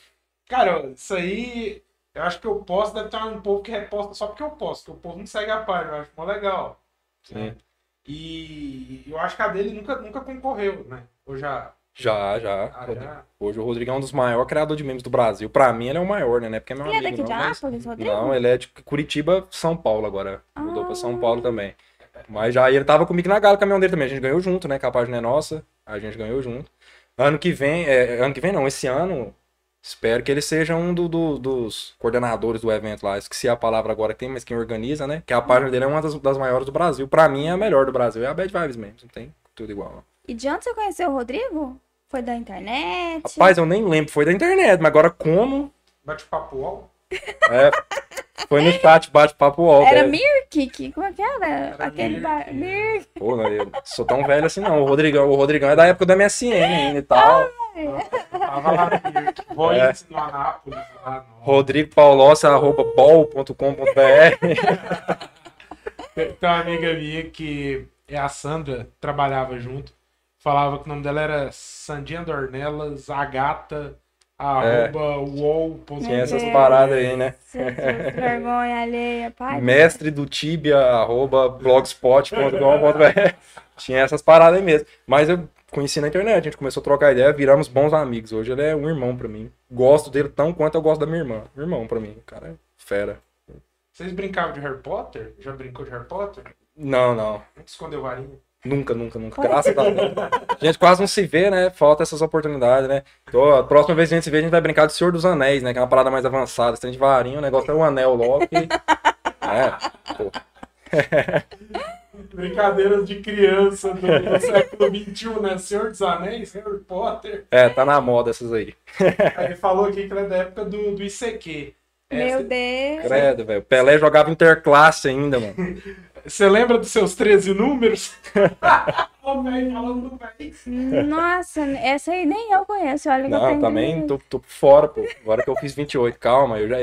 Cara, isso aí, eu acho que eu posso, deve ter um povo que reposta só porque eu posso, que o povo não segue a página, eu acho mó legal. Sim. E eu acho que a dele nunca, nunca concorreu, né? Ou já. Já, já. Ah, já? Hoje o Rodrigo é um dos maiores criadores de memes do Brasil. Pra mim ele é o maior, né? É porque é meu Ele é amigo, daqui de não, mas- Anápolis, Rodrigo? Não, ele é de Curitiba, São Paulo agora. Mudou pra São Ah. Paulo também. Mas já ele tava comigo na gala, o caminhão dele também. A gente ganhou junto, né? Que a página é nossa. A gente ganhou junto. Ano que vem, é, ano que vem não, esse ano, espero que ele seja um do- do- dos coordenadores do evento lá. Esqueci a palavra agora que tem, mas quem organiza, né? Que a página dele é uma das, das maiores do Brasil. Pra mim é a melhor do Brasil. É a Bad Vibes mesmo. Não tem tudo igual. não. E de onde você conheceu o Rodrigo? Foi da internet? Rapaz, eu nem lembro. Foi da internet, mas agora como? Bate-papo UOL? É, foi no chat, bate-papo UOL. Era é. Mirk? Que- Como é que era? Era Aquele Mirk. bar... Mirk. Pô, não, eu sou tão velho assim não. O Rodrigão, o Rodrigão é da época do MSN ainda e tal. Bate-papo Tava lá no Pirque. Voice no Anápolis. Lá no... Rodrigo Paulossi, arroba bol.com.br. Tem uma amiga minha que é a Sandra, trabalhava junto. Falava que o nome dela era Sandinha Dornelas, a gata, arroba uol. Tinha essas paradas aí, né? Vergonha alheia, pai. Mestre do Tibia, arroba blogspot.com.br. Tinha essas paradas aí mesmo. Mas eu conheci na internet, a gente começou a trocar ideia, viramos bons amigos. Hoje ele é um irmão pra mim. Gosto dele tão quanto eu gosto da minha irmã. Irmão pra mim, cara é fera. Vocês brincavam de Harry Potter? Já brincou de Harry Potter? Não, não. Escondeu varinha? Nunca, nunca, nunca. Graças a Deus. A gente quase não se vê, né? Falta essas oportunidades, né? Então, a próxima vez que a gente se vê, a gente vai brincar de Senhor dos Anéis, né? Que é uma parada mais avançada. Você tem de varinha, o negócio é um anel logo. E... É, pô. Brincadeiras de criança do, do século XXI, né? Senhor dos Anéis, Harry Potter. É, tá na moda essas aí. Aí ele falou aqui que ele é da época do, do ICQ. Meu Deus. Credo, velho. Pelé jogava interclasse ainda, mano. Você lembra dos seus 13 números? Nossa, essa aí nem eu conheço. Olha que eu Não, também tô, tô por fora, pô. Agora que eu fiz 28, calma, eu já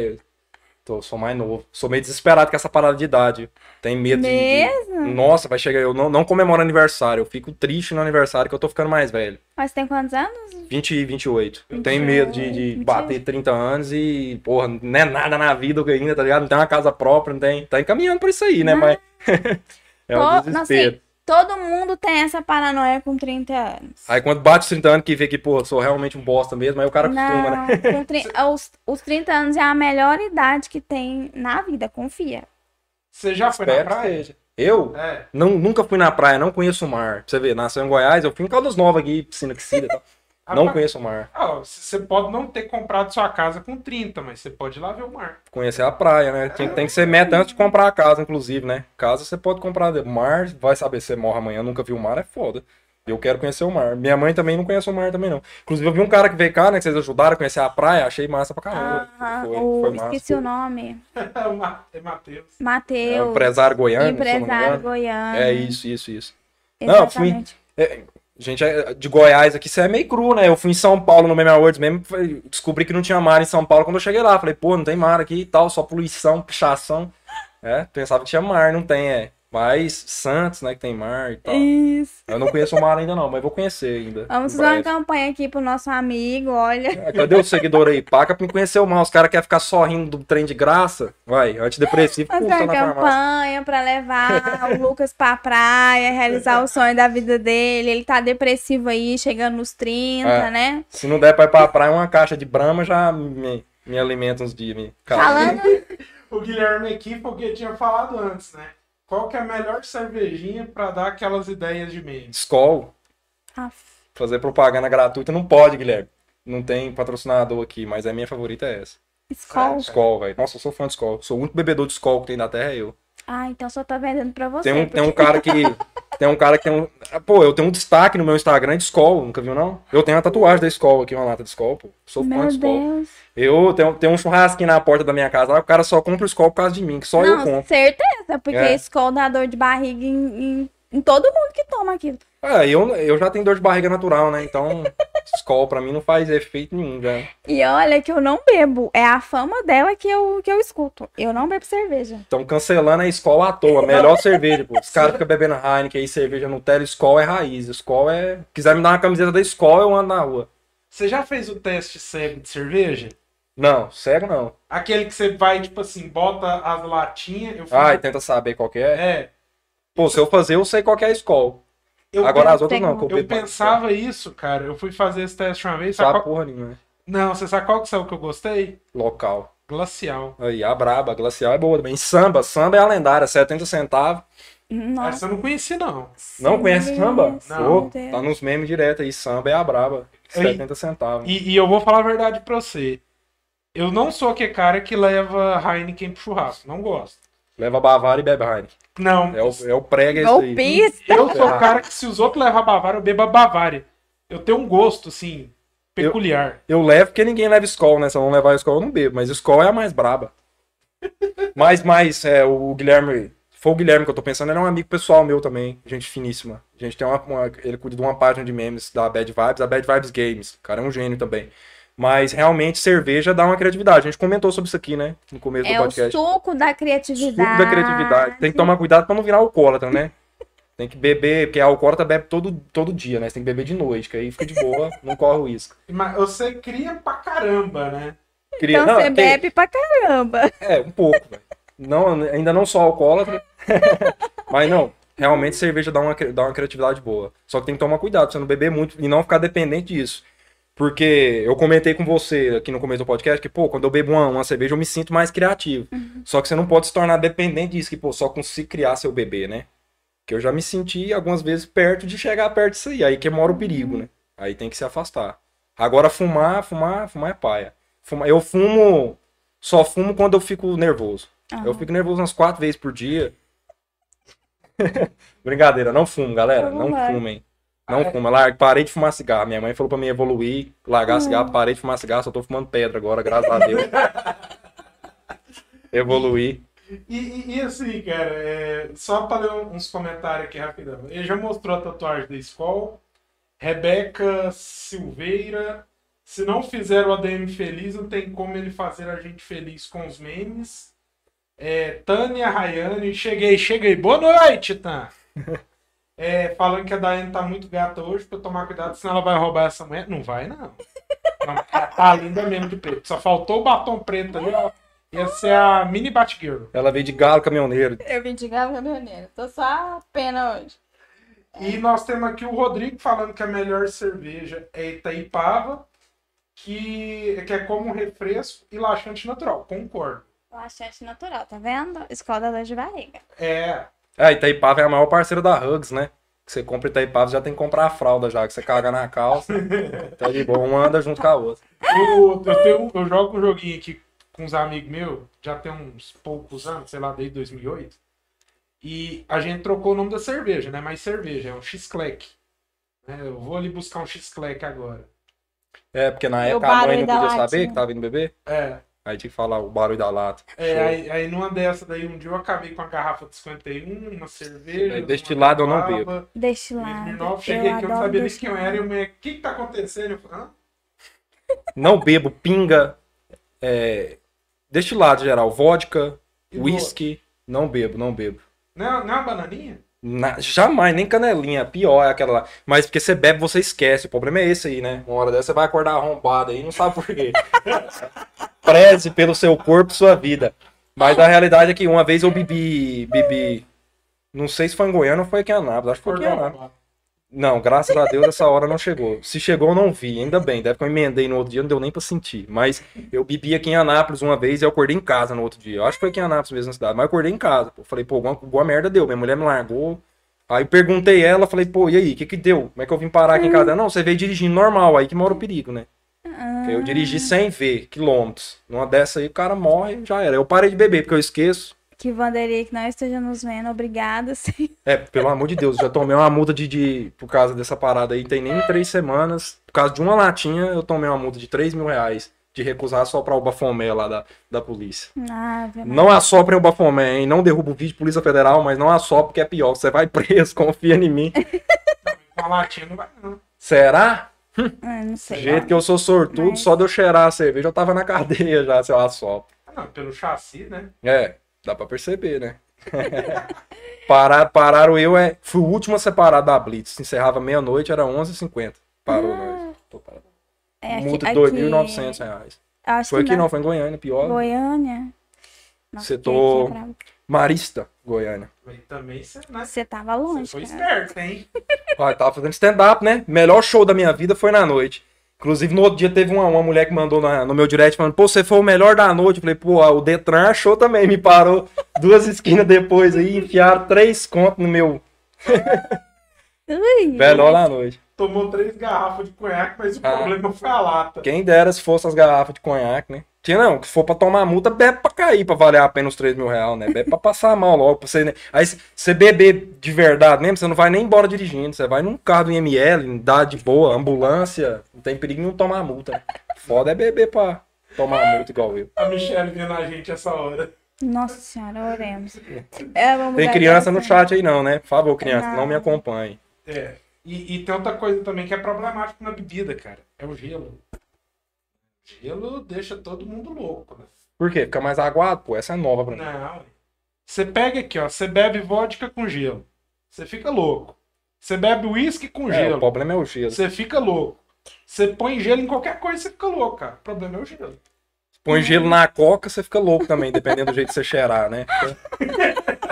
tô, sou mais novo. Sou meio desesperado com essa parada de idade. Tem medo de- de. Mesmo? Nossa, vai chegar. Eu não, não comemoro aniversário. Eu fico triste no aniversário que eu tô ficando mais velho. Mas tem quantos anos? 20 e 28. Eu tenho medo de, de bater 30 anos e, porra, não é nada na vida ainda, tá ligado? Não tem uma casa própria, não tem. Tá encaminhando pra isso aí, né? Não. Mas. é um To- não, desespero. Todo mundo tem essa paranoia com 30 anos. Aí quando bate os 30 anos que vê que, pô, sou realmente um bosta mesmo, aí o cara acostuma, não, né? com tri- os, os 30 anos é a melhor idade que tem na vida, confia. Você já foi na Espero que praia? seja. Eu? É. Não, nunca fui na praia, não conheço o mar. Pra você ver, nasceu em Goiás, eu fui em Caldas Novas aqui, piscina aquecida e tal. Não conheço o mar. ah, Você pode não ter comprado sua casa com 30, mas você pode ir lá ver o mar. Conhecer a praia, né? Tem, tem que ser meta antes de comprar a casa, inclusive, né? Casa você pode comprar. Mar, vai saber se você morre amanhã, nunca viu o mar, é foda. Eu quero conhecer o mar. Minha mãe também não conhece o mar também, não. Inclusive, eu vi um cara que veio cá, né? Que vocês ajudaram a conhecer a praia, achei massa pra caramba. Aham, foi, o- foi massa. esqueci o nome. É o Ma- é Matheus. É Matheus. empresário goiano, não empresário goiano. É isso, isso, isso. Não, eu fui- Exatamente. É, gente, é- de Goiás aqui, você é meio cru, né? Eu fui em São Paulo no Meme Awards mesmo, descobri que não tinha mar em São Paulo quando eu cheguei lá. Falei, pô, não tem mar aqui e tal, só poluição, pichação. É, pensava que tinha mar, não tem, é. Mas Santos, né, que tem mar e tal. Isso. Eu não conheço o mar ainda não, mas vou conhecer ainda. Vamos fazer uma campanha aqui pro nosso amigo, olha. É, Cadê o seguidor aí? Paga pra me conhecer o mar. Os caras querem ficar só rindo do trem de graça. Vai, antidepressivo Fazer custa uma na farmácia. campanha pra levar o Lucas pra praia, realizar o sonho da vida dele. Ele tá depressivo aí, chegando nos 30, É. né? Se não der pra ir pra praia, uma caixa de brama já me, me alimenta uns dias. Me... Falando, O Guilherme aqui, porque eu tinha falado antes, né? Qual que é a melhor cervejinha pra dar aquelas ideias de meme? Skol. Aff, Fazer propaganda gratuita não pode, Guilherme. Não tem patrocinador aqui, mas a minha favorita é essa. Skol. Skol, velho. Nossa, eu sou fã de Skol. Sou o único bebedor de Skol que tem na Terra, é eu. Ah, então só tá vendendo pra você. Tem um, tem um porque- cara que. Tem um cara que tem um. Pô, eu tenho um destaque no meu Instagram de Skol, nunca viu, não? Eu tenho uma tatuagem da Skol aqui, uma lata de Skol, pô. Sou fã de Skol. Deus. Eu tenho, tenho um churrasquinho na porta da minha casa lá, o cara só compra o Skol por causa de mim, que só eu Não, compro. certeza, porque É. Skol dá dor de barriga em, em- em todo mundo que toma aquilo. É, eu, eu já tenho dor de barriga natural, né? Então, Skol pra mim não faz efeito nenhum, já. E olha que eu não bebo. É a fama dela que eu, que eu escuto. Eu não bebo cerveja. Estão cancelando a Skol à toa. Melhor cerveja, pô. Os caras ficam bebendo Heineken aí, cerveja Nutella. Skol é raiz. Skol é. Quiser me dar uma camiseta da Skol, eu ando na rua. Você já fez o teste cego de cerveja? Não, cego não. Aquele que você vai, tipo assim, bota as latinhas. Eu fiz Ah, e tenta saber qual que é. É. Pô, se eu fazer, eu sei qual que é a Skol. Eu, Agora as outras não, eu, pensava isso, cara. Eu fui fazer esse teste uma vez. Sabe Sabe qual... porra nenhuma. né? Não, você sabe qual que saiu que eu gostei? Local. Glacial. Aí, a braba, glacial é boa também. Samba, samba é a lendária, 70 centavos. Nossa. Essa eu não conheci, não. Não conhece samba? Não. Pô, tá nos memes direto aí. Samba é a braba. 70 centavos. E, e eu vou falar a verdade pra você. Eu não sou aquele cara que leva Heineken pro churrasco. Não gosto. Leva Bavária e bebe Heineken. Não. É o, é o prega esse aí. Eu sou o cara que se os outros levam Bavária, eu bebo a Bavária. Eu tenho um gosto, assim, peculiar. Eu levo porque ninguém leva Skol, né? Se eu não levar Skol, eu não bebo. Mas Skol é a mais braba. Mas, mas é, o Guilherme foi o Guilherme que eu tô pensando, ele é um amigo pessoal meu também, gente finíssima. A gente tem uma, uma- ele cuida de uma página de memes da Bad Vibes, a Bad Vibes Games. O cara é um gênio também. Mas realmente cerveja dá uma criatividade. A gente comentou sobre isso aqui, né? No começo É do o podcast. suco da Suco criatividade. da criatividade. Tem que tomar cuidado pra não virar alcoólatra, né? Tem que beber, porque a alcoólatra bebe todo, todo dia, né? Você tem que beber de noite, que aí fica de boa, não corre o risco. Mas você cria pra caramba, né? Queria... Então não, você tem- bebe pra caramba. É, um pouco, velho. Não, ainda não sou alcoólatra. mas não, realmente cerveja dá uma, dá uma criatividade boa. Só que tem que tomar cuidado pra você não beber muito e não ficar dependente disso. Porque eu comentei com você aqui no começo do podcast que, pô, quando eu bebo uma, uma cerveja eu me sinto mais criativo. Só que você não pode se tornar dependente disso, que, pô, só consigo criar seu bebê, né? Que eu já me senti algumas vezes perto de chegar perto disso aí. Aí que mora o perigo, né? Aí tem que se afastar. Agora fumar, fumar, fumar é paia. Fuma- eu fumo, só fumo quando eu fico nervoso. Eu fico nervoso umas quatro vezes por dia. Brincadeira, não fumo, galera. Não Vai. fumem. Não fuma. Largue, parei de fumar cigarro. Minha mãe falou pra mim evoluir, largar cigarro, parei de fumar cigarro, só tô fumando pedra agora, graças a Deus. Evoluir. E, e- e assim, cara, é, só pra ler uns comentários aqui rapidão. Ele já mostrou a tatuagem da Skol. Rebeca Silveira. Se não fizer o ADM feliz, não tem como ele fazer a gente feliz com os memes. É, Tânia Rayane, cheguei, cheguei. Boa noite, Tan. É, falando que a Daiane tá muito gata hoje, pra eu tomar cuidado, senão ela vai roubar essa mulher. Não vai, não. não ela tá linda mesmo de preto. Só faltou o batom preto ali, ó. Ia ser a mini Batgirl. Ela veio de galo caminhoneiro. Eu vim de Galo Caminhoneiro. Tô só a pena hoje. E nós temos aqui o Rodrigo falando que a melhor cerveja é Itaipava, que, que é como um refresco e laxante natural. Concordo. Laxante natural, tá vendo? Escola da dor de barriga. É. É, Itaipava é a maior parceira da Hugs, né? Que você compra Itaipava, já tem que comprar a fralda já, que você caga na calça. Tá de boa, uma anda junto com a outra. O- eu, tenho, eu jogo um joguinho aqui com uns amigos meus, já tem uns poucos anos, sei lá, desde 2008. E a gente trocou o nome da cerveja, né? Mais cerveja, é um X-Clec. Né? Eu vou ali buscar um X-Clec agora. É, porque na época a mãe não podia latinha. saber que tava indo beber. É. Aí tinha que falar o barulho da lata. É, aí, aí numa dessa daí, um dia eu acabei com a garrafa de 51, uma cerveja. É, destilado eu não bebo. Destilado. Smirnoff, cheguei aqui, eu não sabia nem quem eu era. E o o que que tá acontecendo? Eu falei, hã? Não bebo pinga, é, destilado geral, vodka, E whisky. Não bebo, não bebo. Não, é- não é uma bananinha? Na- jamais, nem canelinha. Pior é aquela lá. Mas porque você bebe, você esquece. O problema é esse aí, né? Uma hora dessa você vai acordar arrombado aí, não sabe por quê. Preze pelo seu corpo sua vida. Mas a realidade é que uma vez eu bebi. bebi não sei se foi em Goiânia ou foi aqui em Anápolis. Acho que foi aqui em Anápolis. Não, graças a Deus essa hora não chegou. Se chegou, eu não vi. Ainda bem, deve que eu emendei no outro dia, não deu nem pra sentir. Mas eu bebi aqui em Anápolis uma vez e eu acordei em casa no outro dia. Eu acho que foi aqui em Anápolis mesmo na cidade, mas eu acordei em casa. Pô. Falei, pô, alguma boa merda deu. Minha mulher me largou. Aí perguntei ela, falei, pô, e aí, o que que deu? Como é que eu vim parar aqui em casa? Ela, Não, você veio dirigindo normal, aí que mora o perigo, né? Porque Eu dirigi sem ver, quilômetros. Numa dessa aí o cara morre, já era. Eu parei de beber, porque eu esqueço. Que Vanderia que não esteja nos vendo, obrigada. sim. É, pelo amor de Deus, eu já tomei uma multa de, de. Por causa dessa parada aí, tem nem três semanas. Por causa de uma latinha, eu tomei uma multa de 3 mil reais de recusar soprar o bafomé lá da, da polícia. Maria. Não assoprem o bafomé, hein? Não derruba o vídeo de Polícia Federal, mas não assopre porque é pior. Você vai preso, confia em mim. Com a latinha não vai, não. Será? Ah, não Do sei. jeito que eu sou sortudo, Mas- só de eu cheirar a cerveja, eu tava na cadeia já, se eu assopro. Ah, não, pelo chassi, né? É, dá pra perceber, né? Parar, pararam eu, é, fui o último a separar da Blitz. Encerrava meia-noite, era 11h50. Parou nós. Tô parado. É, aqui- Multa de aqui- 2.900 reais. Acho Foi que aqui não, foi em Goiânia, pior. Goiânia. Nossa, Setor- que- que bravo. Marista, Goiânia. Também você, né? Você tava Você longe. foi cara. esperto, hein? Ah, eu tava fazendo stand-up, né? Melhor show da minha vida foi na noite. Inclusive, no outro dia teve uma, uma mulher que mandou na- no meu direct falando, pô, você foi o melhor da noite. Eu falei, pô, o Detran achou também, me parou duas esquinas depois aí, enfiaram três contos no meu Ui, melhor da noite. Tomou três garrafas de conhaque, mas o Ah. problema foi a lata. Quem dera se fosse as garrafas de conhaque, né? Tinha não, que se for pra tomar multa, bebe pra cair, pra valer a pena os 3 mil reais, né? Bebe pra passar mal logo. Pra você, né? Aí se você beber de verdade mesmo, você não vai nem embora dirigindo. Você vai num carro do IML, dá de boa, ambulância, não tem perigo nenhum tomar multa. né? Foda é beber pra tomar multa igual eu. A Michelle vendo a gente essa hora. Nossa senhora, oremos. É, vamos Tem criança no chat aí não, né? Por favor, criança, não, Não. me acompanhe. É. E, e tem outra coisa também que é problemático na bebida, cara. É o gelo. Gelo deixa todo mundo louco, né? Por quê? Fica mais aguado? Pô, essa é nova pra mim. Não. Você pega aqui, ó. Você bebe vodka com gelo. Você fica louco. Você bebe uísque com É, gelo. o problema é o gelo. Você fica louco. Você põe gelo em qualquer coisa, você fica louco, cara. O problema é o gelo. Põe gelo na coca, você fica louco também, dependendo do jeito que você cheirar, né?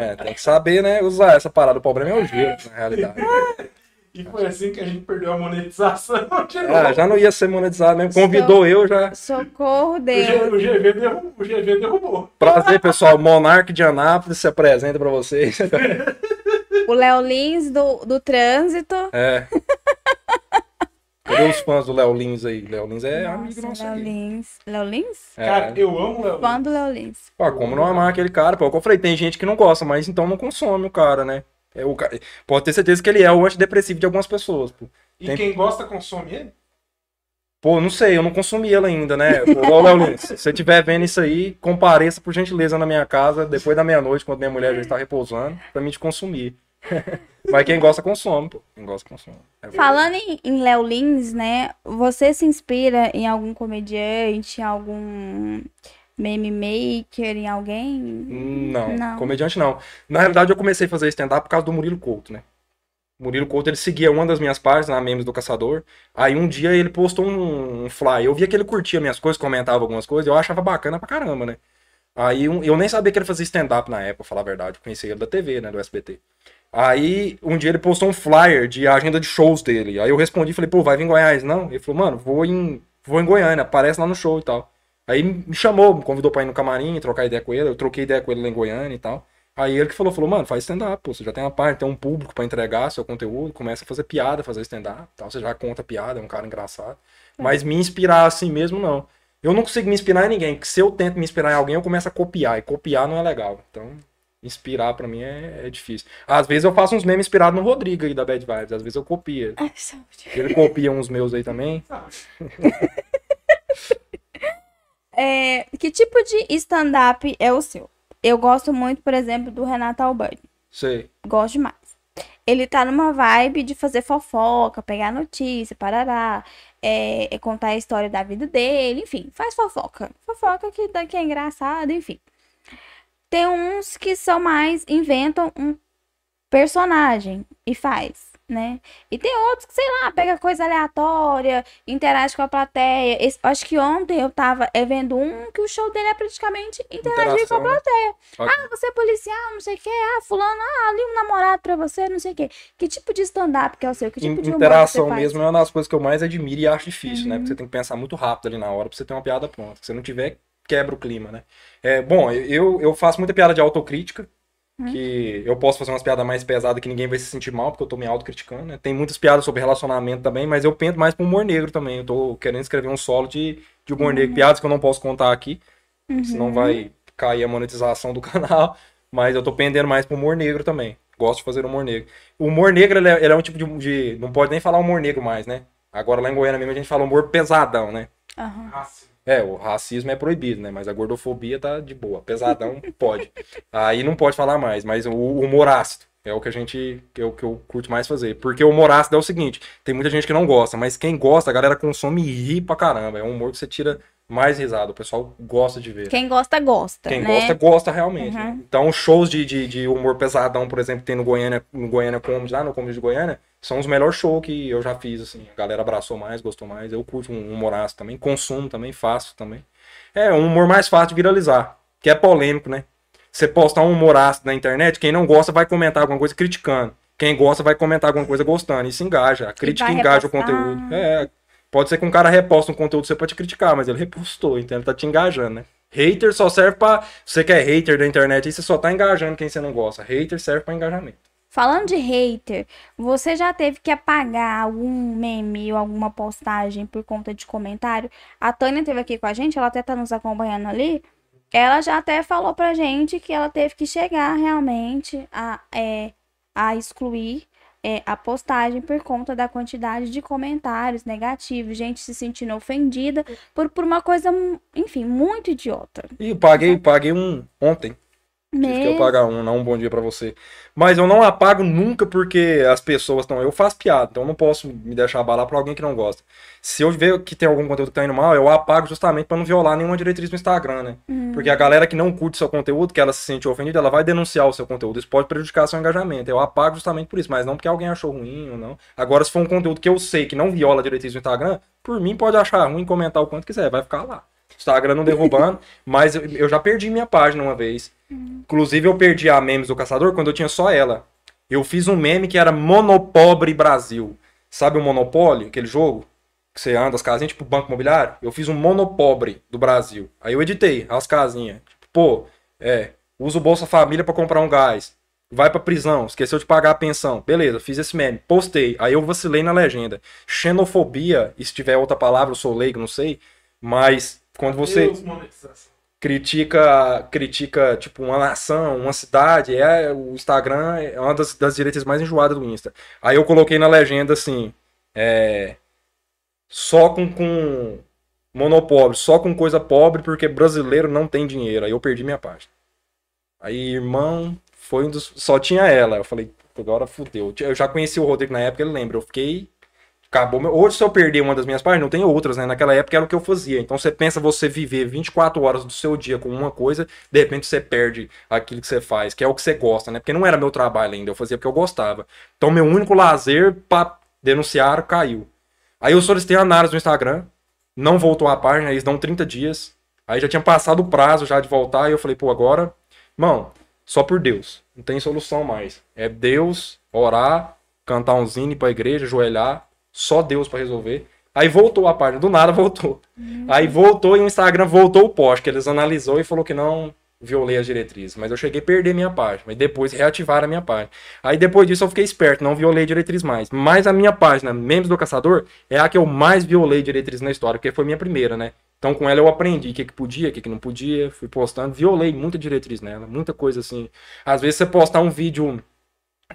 É, tem que saber, né? Usar essa parada. O problema é o gelo, na realidade. E foi assim que a gente perdeu a monetização de novo. Ah, já não ia ser monetizado mesmo. Convidou eu já. Socorro, O, G- Deus. o GV derrubou. O GV derrubou. Prazer, pessoal. Monarque de Anápolis se apresenta pra vocês. O Léo Lins do, do trânsito. É. Cadê os fãs do Léo Lins aí? Léo Lins é amigo Nossa, nosso Léo aqui. Lins. Léo Lins? É. Cara, eu amo o Léo. Fã do Léo Lins. Pô, como não amar aquele cara? Pô, o que eu falei, tem gente que não gosta, mas então não consome o cara, né? É o ca- Pode ter certeza que ele é o antidepressivo de algumas pessoas. Pô, E Tem- quem gosta consome ele? Pô, não sei, eu não consumi ele ainda, né? Ô, Léo Lins, se você estiver vendo isso aí, compareça por gentileza na minha casa depois da meia-noite, quando minha mulher já está repousando, pra mim te consumir. mas quem gosta, consome, pô. Quem gosta, consome. É. Falando em, em Léo Lins, né? Você se inspira em algum comediante, em algum meme maker, em alguém? Não, Não. comediante não. Na realidade, eu comecei a fazer stand-up por causa do Murilo Couto, né? O Murilo Couto, ele seguia uma das minhas páginas, na Memes do Caçador. Aí um dia ele postou um, um fly. Eu via que ele curtia minhas coisas, comentava algumas coisas, eu achava bacana pra caramba, né? Aí um- eu nem sabia que ele fazia stand-up na época, pra falar a verdade. Eu conhecia ele da TV, né? Do SBT. Aí um dia ele postou um flyer de agenda de shows dele. Aí eu respondi, falei, pô, vai vir em Goiás? Não? Ele falou, mano, vou em, vou em Goiânia, aparece lá no show e tal. Aí me chamou, me convidou pra ir no camarim, trocar ideia com ele. Eu troquei ideia com ele lá em Goiânia e tal. Aí ele que falou, falou, mano, faz stand-up, pô, você já tem uma parte, tem um público pra entregar seu conteúdo, começa a fazer piada, fazer stand-up, tal, você já conta piada, é um cara engraçado. Mas me inspirar assim mesmo, não. Eu não consigo me inspirar em ninguém, porque se eu tento me inspirar em alguém, eu começo a copiar, e copiar não é legal. Então, inspirar pra mim é, é difícil. Às vezes eu faço uns memes inspirados no Rodrigo aí da Bad Vibes, às vezes eu copio ele. Ai. Ele copia uns meus aí também. É, que tipo de stand-up é o seu? Eu gosto muito, por exemplo, do Renato Albani. Sei. Gosto demais. Ele tá numa vibe de fazer fofoca, pegar notícia, parará, é, é contar a história da vida dele, enfim, faz fofoca. Fofoca que, daqui é engraçado, enfim. Tem uns que são mais, inventam um personagem e faz, né? E tem outros que, sei lá, pega coisa aleatória, interage com a plateia. Esse- acho que ontem eu tava é, vendo um que o show dele é praticamente interagir com a Interação, né? plateia. Ah, você é policial, não sei o que. Ah, fulano, ah, ali um namorado pra você, não sei o que. Que tipo de stand-up que é o seu? Que tipo de Interação mesmo é uma das coisas que eu mais admiro e acho difícil, né? Uhum. Porque você tem que pensar muito rápido ali na hora pra você ter uma piada pronta. Se você não tiver, quebra o clima, né? É, bom, eu, eu faço muita piada de autocrítica, Uhum. que eu posso fazer umas piadas mais pesadas que ninguém vai se sentir mal, porque eu tô me autocriticando, né? Tem muitas piadas sobre relacionamento também, mas eu pento mais pro humor negro também. Eu tô querendo escrever um solo de, de humor negro, piadas que eu não posso contar aqui, Uhum. senão vai cair a monetização do canal. Mas eu tô pendendo mais pro humor negro também. Gosto de fazer humor negro. O humor negro, ele é, ele é um tipo de, de- Não pode nem falar humor negro mais, né? Agora lá em Goiânia mesmo a gente fala humor pesadão, né? Aham. Sim. É, o racismo é proibido, né? Mas a gordofobia tá de boa. Pesadão pode. Aí não pode falar mais, mas o humor ácido é o que a gente. que eu, que eu curto mais fazer. Porque o humor ácido é o seguinte: tem muita gente que não gosta, mas quem gosta, a galera consome e ri pra caramba. É um humor que você tira mais risada. O pessoal gosta de ver. Quem gosta, gosta. Quem né? gosta, gosta realmente. Uhum. né? Então, shows de, de, de humor pesadão, por exemplo, tem no Goiânia, no Goiânia Comedy, lá no Comedy de Goiânia, são os melhores shows que eu já fiz, assim. A galera abraçou mais, gostou mais. Eu curto um humor ácido também, consumo também, faço também. É um humor mais fácil de viralizar, que é polêmico, né? Você postar um humor ácido na internet, quem não gosta vai comentar alguma coisa criticando. Quem gosta vai comentar alguma coisa gostando. Isso engaja. A crítica engaja o conteúdo. É. Pode ser que um cara reposta um conteúdo seu pra te criticar, mas ele repostou, então ele tá te engajando, né? Hater só serve pra. Você que é hater da internet, aí você só tá engajando quem você não gosta. Hater serve pra engajamento. Falando de hater, você já teve que apagar algum meme ou alguma postagem por conta de comentário? A Tânia esteve aqui com a gente, ela até tá nos acompanhando ali. Ela já até falou pra gente que ela teve que chegar realmente a, é, a excluir é, a postagem por conta da quantidade de comentários negativos, gente se sentindo ofendida por, por uma coisa, enfim, muito idiota. E paguei, paguei um ontem. Tive que eu Mesmo. pagar um, não um bom dia pra você. Mas eu não apago nunca porque as pessoas estão. Eu faço piada, então eu não posso me deixar abalar pra alguém que não gosta. Se eu ver que tem algum conteúdo que tá indo mal, eu apago justamente pra não violar nenhuma diretriz do Instagram, né? Uhum. Porque a galera que não curte seu conteúdo, que ela se sente ofendida, ela vai denunciar o seu conteúdo. Isso pode prejudicar seu engajamento. Eu apago justamente por isso, mas não porque alguém achou ruim ou não. Agora, se for um conteúdo que eu sei que não viola a diretriz do Instagram, por mim pode achar ruim, comentar o quanto quiser, vai ficar lá. Instagram não derrubando, mas eu, eu já perdi minha página uma vez. Inclusive, eu perdi a Memes do Caçador quando eu tinha só ela. Eu fiz um meme que era Monopobre Brasil. Sabe o Monopólio, aquele jogo? Que você anda as casinhas, tipo Banco Imobiliário? Eu fiz um Monopobre do Brasil. Aí eu editei as casinhas. Tipo, pô, é, usa o Bolsa Família pra comprar um gás. Vai pra prisão, esqueceu de pagar a pensão. Beleza, fiz esse meme. Postei. Aí eu vacilei na legenda. Xenofobia, e se tiver outra palavra, eu sou leigo, não sei. Mas quando você critica, critica tipo uma nação, uma cidade, é o Instagram é uma das, das direitas mais enjoadas do Insta. Aí eu coloquei na legenda assim, é, só com, com monopólio, só com coisa pobre porque brasileiro não tem dinheiro. Aí eu perdi minha página. Aí, irmão, foi um dos, só tinha ela. Eu falei, agora fudeu. Eu já conheci o Rodrigo na época, ele lembra. Eu fiquei Acabou. Hoje, se eu perder uma das minhas páginas, não tem outras, né? Naquela época era o que eu fazia. Então você pensa você viver 24 horas do seu dia com uma coisa, de repente você perde aquilo que você faz, que é o que você gosta, né? Porque não era meu trabalho ainda, eu fazia porque eu gostava. Então meu único lazer pra denunciar caiu. Aí eu solicitei análise no Instagram, não voltou a página, eles dão 30 dias. Aí já tinha passado o prazo já de voltar, e eu falei, pô, agora, irmão, só por Deus, não tem solução mais. É Deus, orar, cantar um zine pra igreja, ajoelhar, só Deus pra resolver. Aí voltou a página, do nada voltou. Aí voltou e o Instagram voltou o post, que eles analisou e falou que não violei as diretrizes. Mas eu cheguei a perder minha página, mas depois reativaram a minha página. Aí depois disso eu fiquei esperto, não violei diretriz mais. Mas a minha página, Membros do Caçador, é a que eu mais violei diretriz na história, porque foi minha primeira, né? Então com ela eu aprendi o que, que podia, o que, que não podia, fui postando, violei muita diretriz nela, muita coisa assim. Às vezes você postar um vídeo,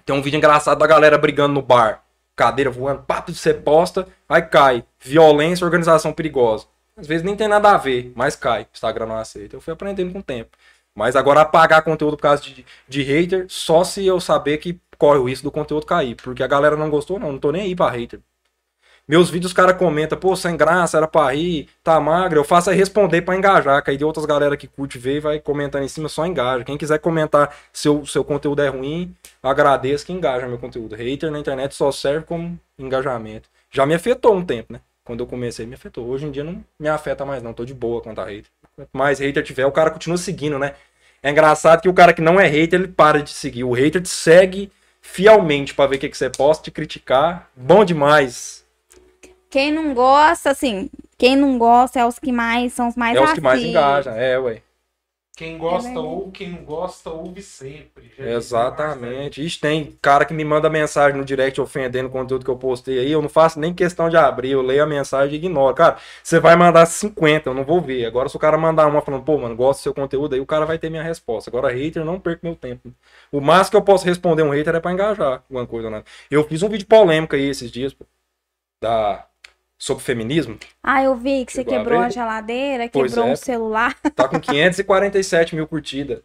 tem um vídeo engraçado da galera brigando no bar, cadeira voando, papo você posta, aí cai, violência, organização perigosa. Às vezes nem tem nada a ver, mas cai, Instagram não aceita. Eu fui aprendendo com o tempo. Mas agora apagar conteúdo por causa de, de hater, só se eu saber que corre o risco do conteúdo cair. Porque a galera não gostou, não. Não tô nem aí pra hater. Meus vídeos os caras comentam, pô, sem graça, era pra rir, tá magra. Eu faço é responder pra engajar, que aí de outras galera que curte ver vai comentando em cima, só engaja. Quem quiser comentar seu, seu conteúdo é ruim, agradeço que engaja meu conteúdo. Hater na internet só serve como engajamento. Já me afetou um tempo, né? Quando eu comecei, me afetou. Hoje em dia não me afeta mais, não. Tô de boa quanto a hater. Quanto mais hater tiver, o cara continua seguindo, né? É engraçado que o cara que não é hater, ele para de seguir. O hater te segue fielmente pra ver o que, que você posta, te criticar. Bom demais. Quem não gosta, assim, quem não gosta é os que mais são os mais é os que mais engajam. É, ué. Quem gosta verdade. ou quem não gosta, ouve sempre. Já Exatamente. Ixi, tem cara que me manda mensagem no direct ofendendo o conteúdo que eu postei aí. Eu não faço nem questão de abrir. Eu leio a mensagem e ignoro. Cara, você vai mandar 50, eu não vou ver. Agora, se o cara mandar uma falando, pô, mano, gosto do seu conteúdo, aí o cara vai ter minha resposta. Agora, hater, eu não perco meu tempo. O máximo que eu posso responder um hater é pra engajar alguma coisa, né? Eu fiz um vídeo polêmico aí esses dias, pô, da... sobre feminismo. Ah, eu vi que você Chegou quebrou a geladeira, Pois quebrou é. um celular. Tá com 547 mil curtidas.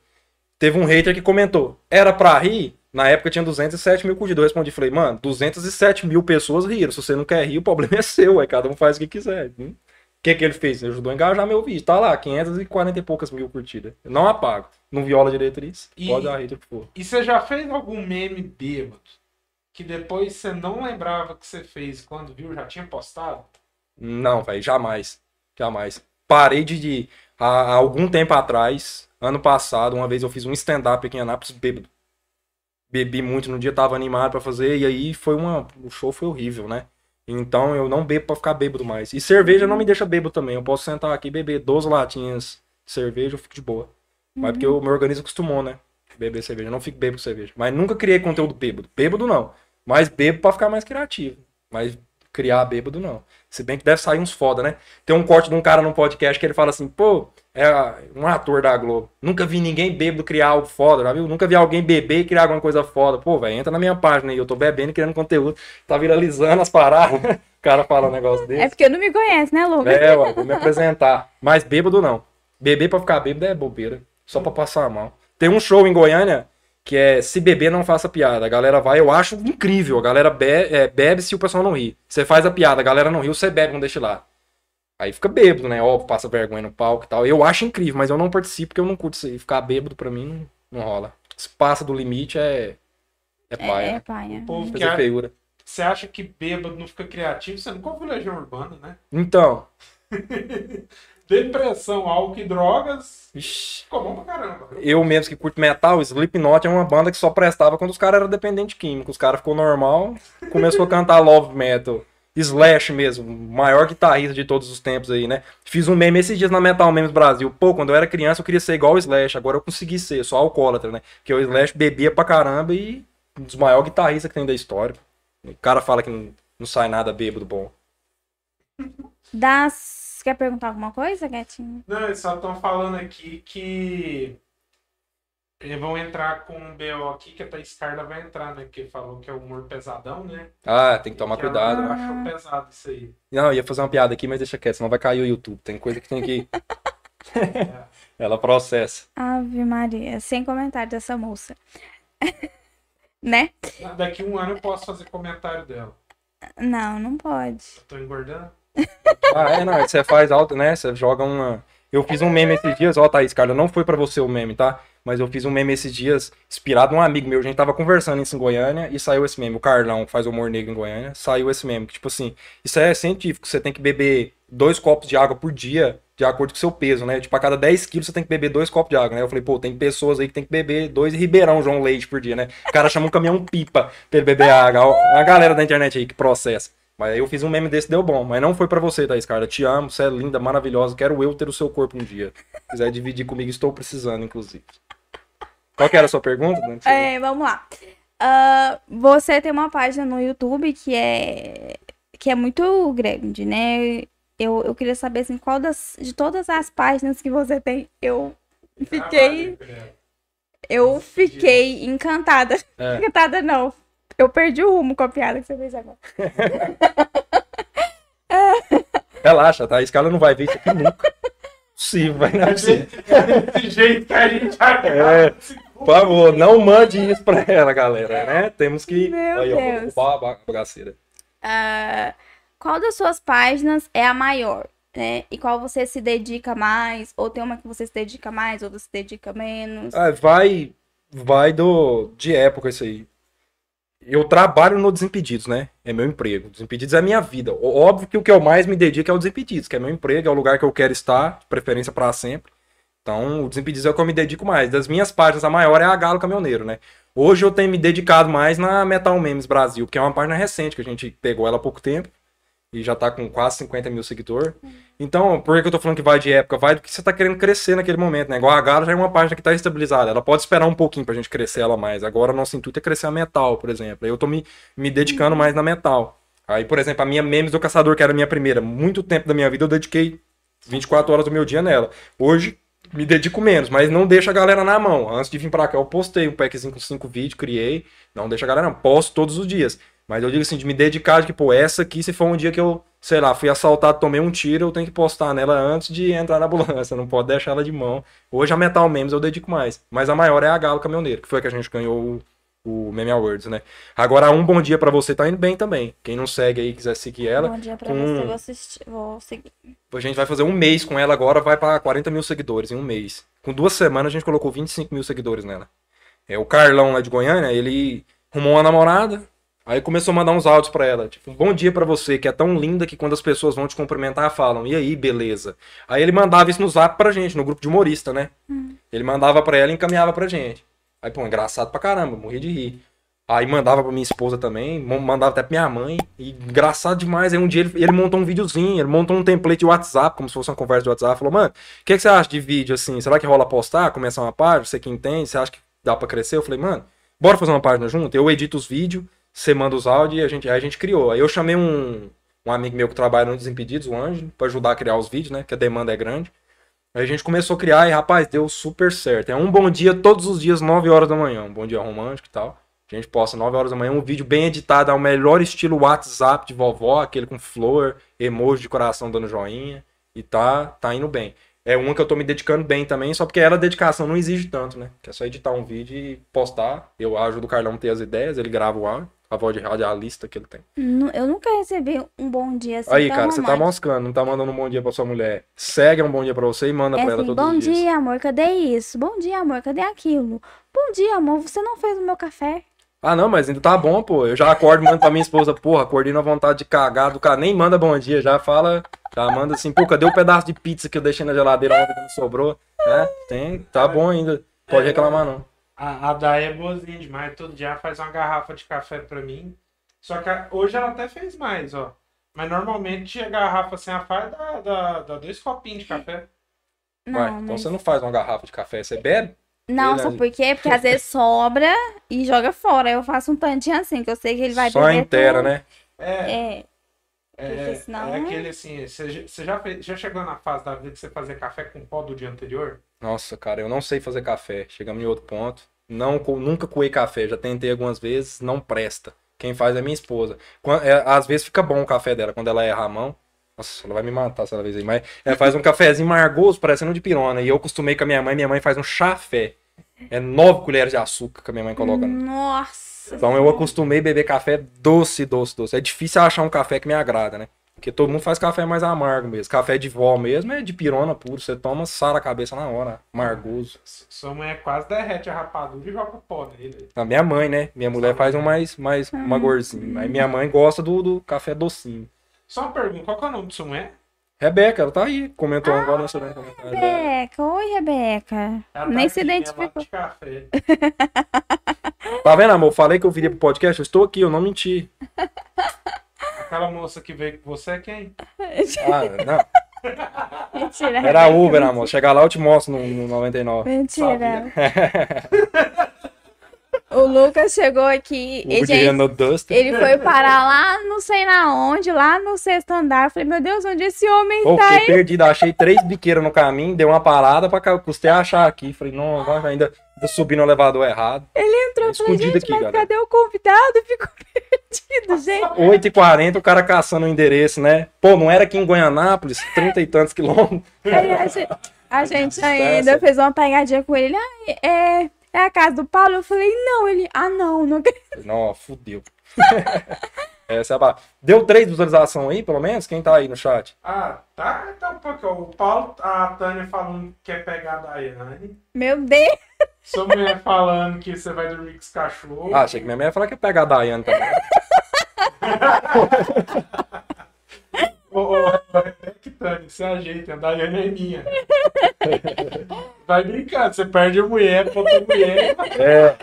Teve um hater que comentou: era pra rir? Na época tinha 207 mil curtidas. Eu respondi: falei, mano, 207 mil pessoas riram. Se você não quer rir, o problema é seu. Aí cada um faz o que quiser. O que, que ele fez? Ele ajudou a engajar meu vídeo. Tá lá, 540 e poucas mil curtidas. Eu não apago. Não viola a diretriz. E- Pode dar hater que for. E você já fez algum meme bêbado que depois você não lembrava que você fez quando viu já tinha postado? Não, velho, jamais. Jamais. Parei de. de há, há algum tempo atrás, ano passado, uma vez eu fiz um stand-up aqui em Anápolis bêbado. Bebi muito no dia, tava animado pra fazer, e aí foi uma. O show foi horrível, né? Então eu não bebo pra ficar bêbado mais. E cerveja não me deixa bêbado também. Eu posso sentar aqui e beber 12 latinhas de cerveja, eu fico de boa. Mas porque o meu organismo acostumou, né? Beber cerveja. Eu não fico bêbado com cerveja. Mas nunca criei conteúdo bêbado. Bêbado não. Mas bebo pra ficar mais criativo. Mas criar bêbado não. Se bem que deve sair uns foda, né? Tem um corte de um cara num podcast que ele fala assim, pô, é um ator da Globo. Nunca vi ninguém bêbado criar algo foda, já viu? Nunca vi alguém beber e criar alguma coisa foda. Pô, velho, entra na minha página aí, eu tô bebendo e criando conteúdo. Tá viralizando as paradas. o cara fala um negócio desse. É porque não me conhece, né, Lucas? É, ué, vou me apresentar. Mas bêbado não. Beber pra ficar bêbado é bobeira. Só pra passar mal. Tem um show em Goiânia que é Se Beber Não Faça Piada. A galera vai, eu acho incrível. A galera bebe, é, bebe se o pessoal não ri. Você faz a piada, a galera não riu, você bebe, não deixa lá. Aí fica bêbado, né? Óbvio, passa vergonha no palco e tal. Eu acho incrível, mas eu não participo porque eu não curto isso aí. Ficar bêbado pra mim não, não rola. Se passa do limite é. É É, paia. é paia. O povo que feiura. Você acha que bêbado não fica criativo? Você nunca ouviu Legião Urbana, né? Então. Depressão, álcool e drogas. Ixi. Ficou bom pra caramba. Eu mesmo que curto metal, Slipknot é uma banda que só prestava quando os caras eram dependentes químicos. Os caras ficou normal, começou a cantar love metal. Slash mesmo, o maior guitarrista de todos os tempos aí, né? Fiz um meme esses dias na Metal Memes Brasil. Pô, quando eu era criança eu queria ser igual o Slash, agora eu consegui ser, só alcoólatra, né? Porque o Slash bebia pra caramba e um dos maiores guitarristas que tem da história. O cara fala que não, não sai nada bêbado bom. Das... Quer perguntar alguma coisa, Gatinho? Não, eles só estão falando aqui que eles vão entrar com um BO aqui, que a Thaís Carla vai entrar, né? Porque falou que é humor pesadão, né? Ah, tem que tomar Que ela cuidado. né? Achou pesado isso aí. Não, eu ia fazer uma piada aqui, mas deixa quieto, senão vai cair o YouTube. Tem coisa que tem que. Ela processa. Ave Maria, sem comentário dessa moça. né? Daqui um ano eu posso fazer comentário dela. Não, não pode. Eu tô engordando? Ah, é, não, é você faz alto, né? Você joga uma. Eu fiz um meme esses dias, ó, Thaís, cara, não foi pra você o meme, tá? Mas eu fiz um meme esses dias, inspirado num amigo meu. A gente tava conversando isso em Goiânia e saiu esse meme. O Carlão, faz humor negro em Goiânia, saiu esse meme. Que, tipo assim, isso é científico. Você tem que beber dois copos de água por dia, de acordo com o seu peso, né? Tipo, a cada 10 quilos você tem que beber dois copos de água, né? Eu falei, pô, tem pessoas aí que tem que beber dois Ribeirão João Leite por dia, né? O cara chama um caminhão pipa pra ele beber água. A galera da internet aí que processa. Mas aí eu fiz um meme desse, deu bom. Mas não foi pra você, Thaís Carla. Te amo, você é linda, maravilhosa. Quero eu ter o seu corpo um dia. Se quiser dividir comigo, estou precisando, inclusive. Qual que era a sua pergunta? É, vamos lá. Ah, você tem uma página no YouTube que é que é muito grande, né? Eu, eu queria saber assim, qual das de todas as páginas que você tem, eu fiquei eu fiquei encantada. É. Encantada não. Eu perdi o rumo com a piada que você fez agora. Relaxa, tá? A escala não vai ver isso aqui nunca. Possível, vai é possível. Desse jeito que a gente acaba. É. Por favor, não mande isso pra ela, galera, né? Temos que. Meu Aí, ó, Deus. roubar a bagaceira. Ah, qual das suas páginas é a maior? Né? E qual você se dedica mais? Ou tem uma que você se dedica mais, outra se dedica menos? Ah, vai, vai do, de época isso aí. Eu trabalho no Desimpedidos, né? É meu emprego. Desimpedidos é minha vida. Óbvio que o que eu mais me dedico é o Desimpedidos, que é meu emprego, é o lugar que eu quero estar, de preferência para sempre. Então, o Desimpedidos é o que eu me dedico mais. Das minhas páginas, a maior é a Galo Caminhoneiro, né? Hoje eu tenho me dedicado mais na Metal Memes Brasil, que é uma página recente, que a gente pegou ela há pouco tempo. E já tá com quase 50 mil seguidores. Então, por que eu tô falando que vai de época? Vai do que você tá querendo crescer naquele momento, né? Igual a Galo já é uma página que tá estabilizada. Ela pode esperar um pouquinho pra gente crescer ela mais. Agora, nosso intuito é crescer a metal, por exemplo. Eu tô me, me dedicando mais na metal. Aí, por exemplo, a minha Memes do Caçador, que era a minha primeira, muito tempo da minha vida eu dediquei 24 horas do meu dia nela. Hoje, me dedico menos, mas não deixa a galera na mão. Antes de vir pra cá, eu postei um packzinho com cinco vídeos, criei. Não deixa a galera, não. Posto todos os dias. Mas eu digo assim, de me dedicar, de que, pô, essa aqui, se for um dia que eu, sei lá, fui assaltado, tomei um tiro, eu tenho que postar nela antes de entrar na ambulância. Não pode deixar ela de mão. Hoje a Metal Memes eu dedico mais. Mas a maior é a Galo Caminhoneiro, que foi a que a gente ganhou o, o Meme Awards, né? Agora, um bom dia pra você tá indo bem também. Quem não segue aí, quiser seguir ela, Bom dia pra com- você, vou assistir, vou seguir. a gente vai fazer um mês com ela agora, vai pra 40 mil seguidores em um mês. Com duas semanas a gente colocou 25 mil seguidores nela. É, o Carlão lá de Goiânia, ele arrumou uma namorada, aí começou a mandar uns áudios pra ela. Tipo, um bom dia pra você, que é tão linda que quando as pessoas vão te cumprimentar, falam, e aí, beleza. Aí ele mandava isso no zap pra gente, no grupo de humorista, né? Ele mandava pra ela e encaminhava pra gente. Aí, pô, engraçado pra caramba, morria de rir. Aí mandava pra minha esposa também, mandava até pra minha mãe. E engraçado demais. Aí um dia ele, ele montou um videozinho, ele montou um template de WhatsApp, como se fosse uma conversa de WhatsApp. Falou, mano, o que, que você acha de vídeo assim? Será que rola postar, começar uma página? Você que entende, você acha que dá pra crescer? Eu falei, mano, bora fazer uma página junto? Eu edito os vídeos, você manda os áudios e a gente, aí a gente criou. Aí eu chamei um, um amigo meu que trabalha no Desimpedidos, o Anjo, pra ajudar a criar os vídeos, né? Que a demanda é grande. Aí a gente começou a criar e, rapaz, deu super certo. É um bom dia todos os dias, 9 horas da manhã. Um bom dia romântico e tal. A gente posta 9 horas da manhã um vídeo bem editado, ao melhor estilo WhatsApp de vovó, aquele com flor, emoji de coração dando joinha. E tá, tá indo bem. É uma que eu tô me dedicando bem também, só porque ela, dedicação não exige tanto, né? Que é só editar um vídeo e postar. Eu ajudo o Carlão a ter as ideias, ele grava o áudio, a voz de radialista que ele tem. Eu nunca recebi um bom dia assim. Aí, cara, você tá moscando, não tá mandando um bom dia pra sua mulher. Segue um bom dia pra você e manda É pra ela assim, todos bom os dias. dia, amor, cadê isso? Bom dia, amor, cadê aquilo? Bom dia, amor, você não fez o meu café? Ah, não, mas ainda tá bom, pô. Eu já acordo e mando pra minha esposa, porra, acordei na vontade de cagar do cara. Nem manda bom dia, já fala, já manda assim, pô, cadê o pedaço de pizza que eu deixei na geladeira ontem que não sobrou? É, tem, tá bom ainda. Pode reclamar, não. A, a Day é boazinha demais. Todo dia ela faz uma garrafa de café pra mim. Só que a- hoje ela até fez mais, ó. Mas normalmente a garrafa sem a faz dá, dá, dá dois copinhos de café. Não, Ué, então mas... você não faz uma garrafa de café, você bebe? Não, sabe por quê? Porque às vezes sobra e joga fora. Eu faço um tantinho assim, que eu sei que ele vai Só beber inteira, tudo. né? É, É, é, porque senão- é aquele assim. Você já- você já, fez- já chegou na fase da vida que você fazia café com pó do dia anterior? Nossa, cara, eu não sei fazer café. Chegamos em outro ponto. Não, nunca coei café, já tentei algumas vezes, não presta. Quem faz é minha esposa. Quan- é, às vezes fica bom o café dela, quando ela erra a mão. Nossa, ela vai me matar essa vez aí. Mas ela faz um cafezinho margoso, parecendo de pirona. E eu acostumei com a minha mãe, minha mãe faz um chafé. É nove colheres de açúcar que a minha mãe coloca. Nossa. Então eu acostumei a beber café doce, doce, doce. É difícil achar um café que me agrada, né? Porque todo mundo faz café mais amargo mesmo. Café de vó mesmo é de pirona puro. Você toma, sara a cabeça na hora. Amargoso. Sua mãe quase derrete a rapadura e joga pó nele. A minha mãe, né? Minha mulher faz um mais, mais magorzinho. Aí minha mãe gosta do, do café docinho. Só uma pergunta, qual que é o nome de sua mulher? Rebeca, ela tá aí. Comentou agora nessa né, comentário. dela. Rebeca, oi, Rebeca. Ela Nem tá se identificou. Tá vendo, amor? Falei que eu viria pro podcast. Eu estou aqui, eu não menti. Aquela moça que veio com você é quem? Ah, não. Mentira. Era Rebeca, Uber, amor. Chegar lá eu te mostro no, no 99. Mentira. O Lucas chegou aqui e, Renault Duster. ele foi parar lá, não sei na onde, lá no sexto andar. Eu falei, meu Deus, onde esse homem Pô, tá fiquei perdido. Achei três biqueiras no caminho, dei uma parada pra. Custei a achar aqui. Falei, não, vai, vai, ainda, ainda subi no elevador errado. Ele entrou, falei, gente, aqui, mas galera. cadê o convidado? Ficou perdido, gente. 8h40, o cara caçando o endereço, né? Pô, não era aqui em Goianápolis, 30 e tantos quilômetros. Aí a gente, a gente ainda fez uma pegadinha com ele. Ah, é, é a casa do Paulo? Eu falei, não. Ele, ah, não, não acredito. Não, fudeu. Essa é a. Deu três visualizações aí, pelo menos? Quem tá aí no chat? Ah, tá, tá um pouquinho. O Paulo, a Tânia falando que quer pegar a Daiane. Meu Deus. Sua mulher falando que você vai dormir com os cachorros. Ah, achei que minha mãe ia falar que ia pegar a Daiane também. Ô, ô, é que Tânia, você ajeita, a Daiane é minha. Vai brincando, você perde a mulher pra outra mulher. É.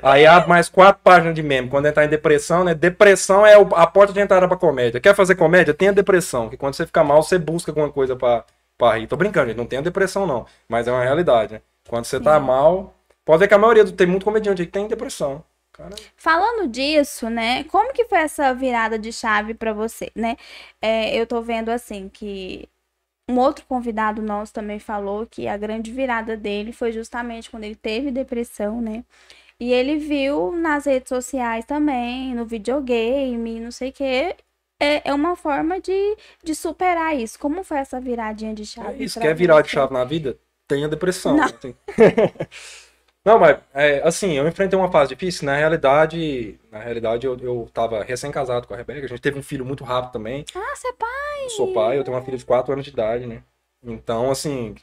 Aí abre mais quatro páginas de meme. Quando entrar em depressão, né? Depressão é a porta de entrada pra comédia. Quer fazer comédia? Tenha depressão. Que quando você fica mal, você busca alguma coisa pra, pra rir. Tô brincando, gente. Não tenha depressão, não. Mas é uma realidade, né? Quando você tá mal. Pode ver que a maioria do. Tem muito comediante aí que tem depressão. Cara, Falando disso, né? Como que foi essa virada de chave pra você, né? É, eu tô vendo assim que um outro convidado nosso também falou que a grande virada dele foi justamente quando ele teve depressão, né? E ele viu nas redes sociais também, no videogame, não sei o quê. É, é uma forma de, de superar isso. Como foi essa viradinha de é chave? isso. pra Quer virar de chave na vida? Tenha depressão. Não. Tem- Não, mas é, assim, eu enfrentei uma fase difícil. Na realidade, na realidade, eu, eu tava recém-casado com a Rebeca. A gente teve um filho muito rápido também. Ah, você é pai? Eu sou pai, eu tenho uma filha de 4 anos de idade, né? Então, assim,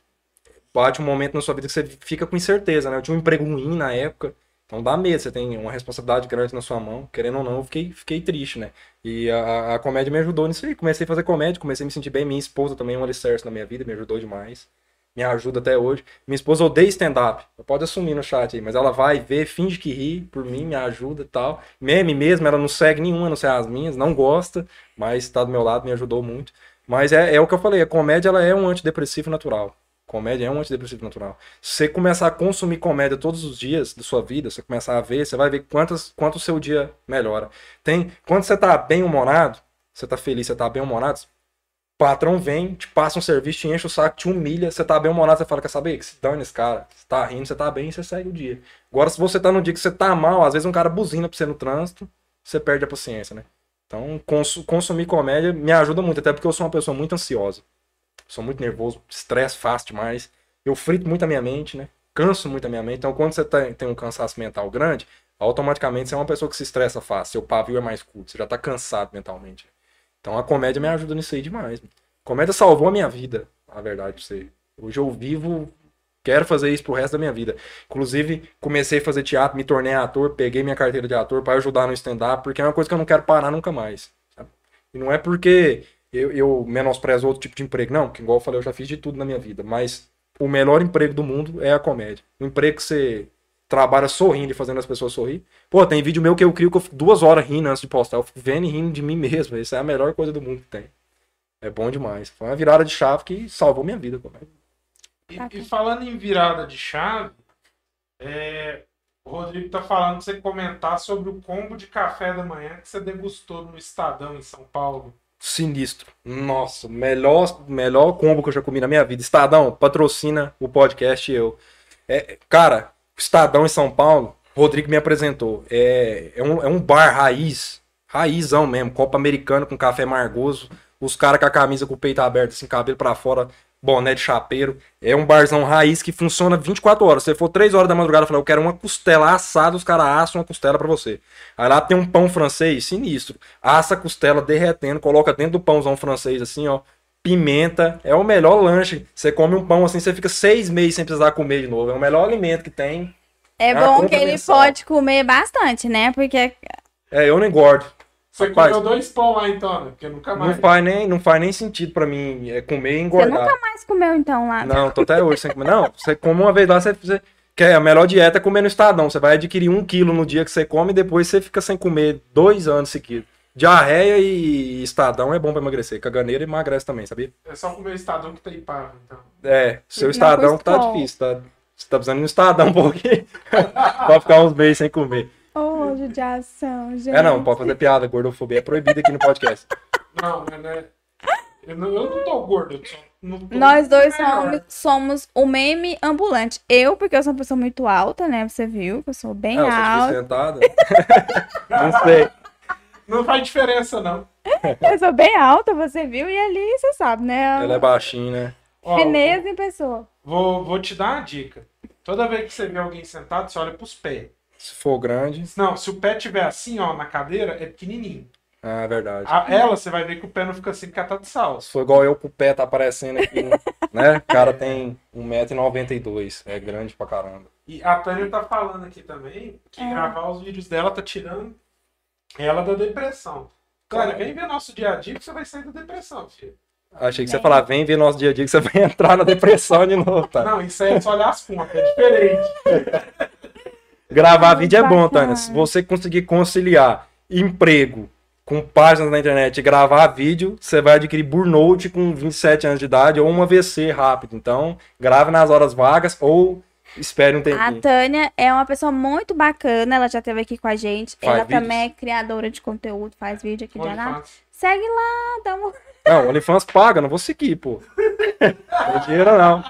bate um momento na sua vida que você fica com incerteza, né? Eu tinha um emprego ruim na época, então dá medo, você tem uma responsabilidade grande na sua mão, querendo ou não, eu fiquei, fiquei triste, né? E a, a comédia me ajudou nisso aí, comecei a fazer comédia, comecei a me sentir bem, minha esposa também é um alicerce na minha vida, me ajudou demais, me ajuda até hoje. Minha esposa odeia stand-up, pode assumir no chat aí, mas ela vai ver, finge que ri por mim, me ajuda e tal. Meme mesmo, ela não segue nenhuma, não sei as minhas, não gosta, mas tá do meu lado, me ajudou muito. Mas é, é o que eu falei, a comédia ela é um antidepressivo natural. Comédia é um antidepressivo natural. Se você começar a consumir comédia todos os dias da sua vida, você começar a ver, você vai ver quantas, quanto o seu dia melhora. Tem, quando você tá bem humorado, você tá feliz, você tá bem humorado, patrão vem, te passa um serviço, te enche o saco, te humilha, você tá bem humorado, você fala, quer saber? Que se dane esse cara. Você tá rindo, você tá bem, você segue o dia. Agora, se você tá num dia que você tá mal, às vezes um cara buzina pra você no trânsito, você perde a paciência, né? Então, cons consumir comédia me ajuda muito, até porque eu sou uma pessoa muito ansiosa. Sou muito nervoso, estresse fácil demais. Eu frito muito a minha mente, né? Canso muito a minha mente. Então, quando você tá, tem um cansaço mental grande, automaticamente você é uma pessoa que se estressa fácil. Seu pavio é mais curto, você já tá cansado mentalmente. Então, a comédia me ajuda nisso aí demais. Comédia salvou a minha vida, a verdade pra você. Hoje eu vivo, quero fazer isso pro resto da minha vida. Inclusive, comecei a fazer teatro, me tornei ator, peguei minha carteira de ator para ajudar no stand-up, porque é uma coisa que eu não quero parar nunca mais. Sabe? E não é porque eu, eu menosprezo outro tipo de emprego, não, que igual eu falei, eu já fiz de tudo na minha vida, mas o melhor emprego do mundo é a comédia. O emprego que você trabalha sorrindo e fazendo as pessoas sorrir. Pô, tem vídeo meu que eu crio que eu fico duas horas rindo antes de postar. Eu fico vendo e rindo de mim mesmo. Isso é a melhor coisa do mundo que tem. É bom demais. Foi uma virada de chave que salvou minha vida. E, e falando em virada de chave, é, o Rodrigo tá falando que você comentar sobre o combo de café da manhã que você degustou no Estadão em São Paulo. Sinistro. Nossa, melhor, melhor combo que eu já comi na minha vida. Estadão, patrocina o podcast e eu. É, cara, Estadão em São Paulo, Rodrigo me apresentou. É, é, um, é um bar raiz, raizão mesmo, copo americano com café margoso. Os caras com a camisa com o peito aberto, assim, cabelo pra fora, boné de chapeiro. É um barzão raiz que funciona 24 horas. Se você for 3 horas da madrugada falar, eu quero uma costela assada, os caras assam uma costela para você. Aí lá tem um pão francês sinistro. Assa a costela derretendo, coloca dentro do pãozão francês assim, ó. Pimenta, é o melhor lanche. Você come um pão assim, você fica seis meses sem precisar comer de novo. É o melhor alimento que tem. É, É bom que ele complementação. pode comer bastante, né? Porque É, eu não engordo. Você Rapaz, comeu dois pão lá então, né? Porque nunca Não mais. faz nem, não faz nem sentido pra mim é, comer e você engordar. nunca mais comeu então lá. Não, tô até hoje sem comer. Não, você come uma vez lá, você, você quer a melhor dieta é comer no Estadão. Você vai adquirir um quilo no dia que você come e depois você fica sem comer dois anos seguidos. Diarreia e Estadão é bom pra emagrecer. Caganeira emagrece também, sabia? É só comer o Estadão que tá impável, então. É, seu Estadão tá difícil, tá? Você tá precisando de um Estadão um pouquinho. pra ficar uns meses sem comer. Ô, judiação, gente. É não, pode fazer piada, gordofobia é proibida aqui no podcast. Não, mas né? Eu não, eu não tô gordo, eu só não tô Nós dois somos, somos o meme ambulante. Eu, porque eu sou uma pessoa muito alta, né? Você viu que eu sou bem É, eu sou alta. sentada. não sei. Não faz diferença, não. Eu sou bem alta, você viu? E ali, você sabe, né? Ela é baixinha, né? Ó, Enéas em pessoa. vou, vou te dar uma dica. Toda vez que você vê alguém sentado, você olha pros pés. Se for grande. Não, se o pé tiver assim, ó, na cadeira, é pequenininho. Ah, é verdade. A- ela, você vai ver que o pé não fica assim, porque ela tá de salsa. Se for igual eu com o pé, tá aparecendo aqui, né? O cara tem 1,92m. É grande pra caramba. E a Tânia tá falando aqui também que É. gravar os vídeos dela tá tirando ela da depressão. Tânia, vem ver nosso dia a dia que você vai sair da depressão, filho. Achei que você ia falar, vem ver nosso dia a dia que você vai entrar na depressão de novo, tá? Não, isso aí é só olhar as contas, é diferente. Gravar vídeo é bom. Tânia. Se você conseguir conciliar emprego com páginas na internet e gravar vídeo, você vai adquirir burnout com 27 anos de idade ou um AVC rápido. Então, grave nas horas vagas ou espere um A tempinho. Tânia é uma pessoa muito bacana, ela já esteve aqui com a gente. Faz ela vídeos? também é criadora de conteúdo, faz vídeo aqui de Olha, Aná. faz. Segue lá, dá uma... Não, o OnlyFans paga, não vou seguir, pô. Não é dinheiro, não.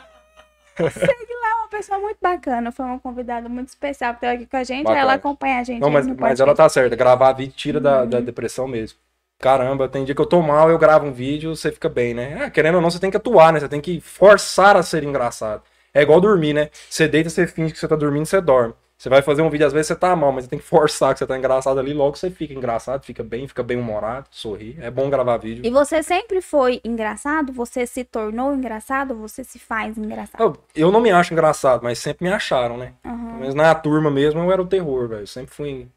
é uma pessoa muito bacana. Foi uma convidada muito especial que esteve aqui com a gente. Bacana. Ela acompanha a gente. Não, mas, mas ela tá certa. Gravar vídeo tira da, da depressão mesmo. Caramba, tem dia que eu tô mal, eu gravo um vídeo, você fica bem, né? É, querendo ou não, você tem que atuar, né? Você tem que forçar a ser engraçado. É igual dormir, né? Você deita, você finge que você tá dormindo, você dorme. Você vai fazer um vídeo, às vezes você tá mal, mas você tem que forçar que você tá engraçado ali, logo você fica engraçado, fica bem, fica bem humorado, sorri. É bom gravar vídeo. E você sempre foi engraçado? Você se tornou engraçado? Você se faz engraçado? Eu, eu não me acho engraçado, mas sempre me acharam, né? Aham. Mas na turma mesmo eu era o terror, velho. Eu sempre fui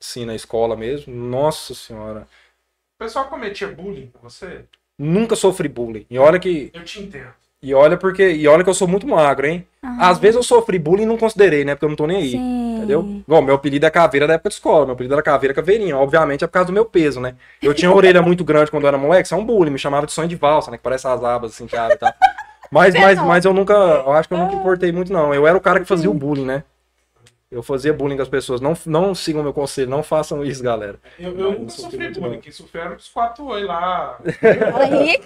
assim na escola mesmo. Nossa senhora. O pessoal cometia bullying com você? Nunca sofri bullying. E olha que. Eu te entendo. E olha porque. E olha que eu sou muito magro, hein? Aham. Às vezes eu sofri bullying e não considerei, né? Porque eu não tô nem aí. Sim. Entendeu? Igual, meu apelido é caveira da época de escola. Meu apelido era caveira caveirinha. Obviamente é por causa do meu peso, né? Eu tinha a orelha muito grande quando eu era moleque. Isso é um bullying. Me chamava de sonho de valsa, né? Que parece as abas assim que abre e tal. Mas, mas, mas eu nunca. Eu acho que eu nunca importei muito, não. Eu era o cara que fazia o bullying, né? Eu fazia bullying com as pessoas. Não, não sigam meu conselho, não façam isso, galera. Eu, eu nunca sofri bullying. Quem sofreu era os quatro oi lá.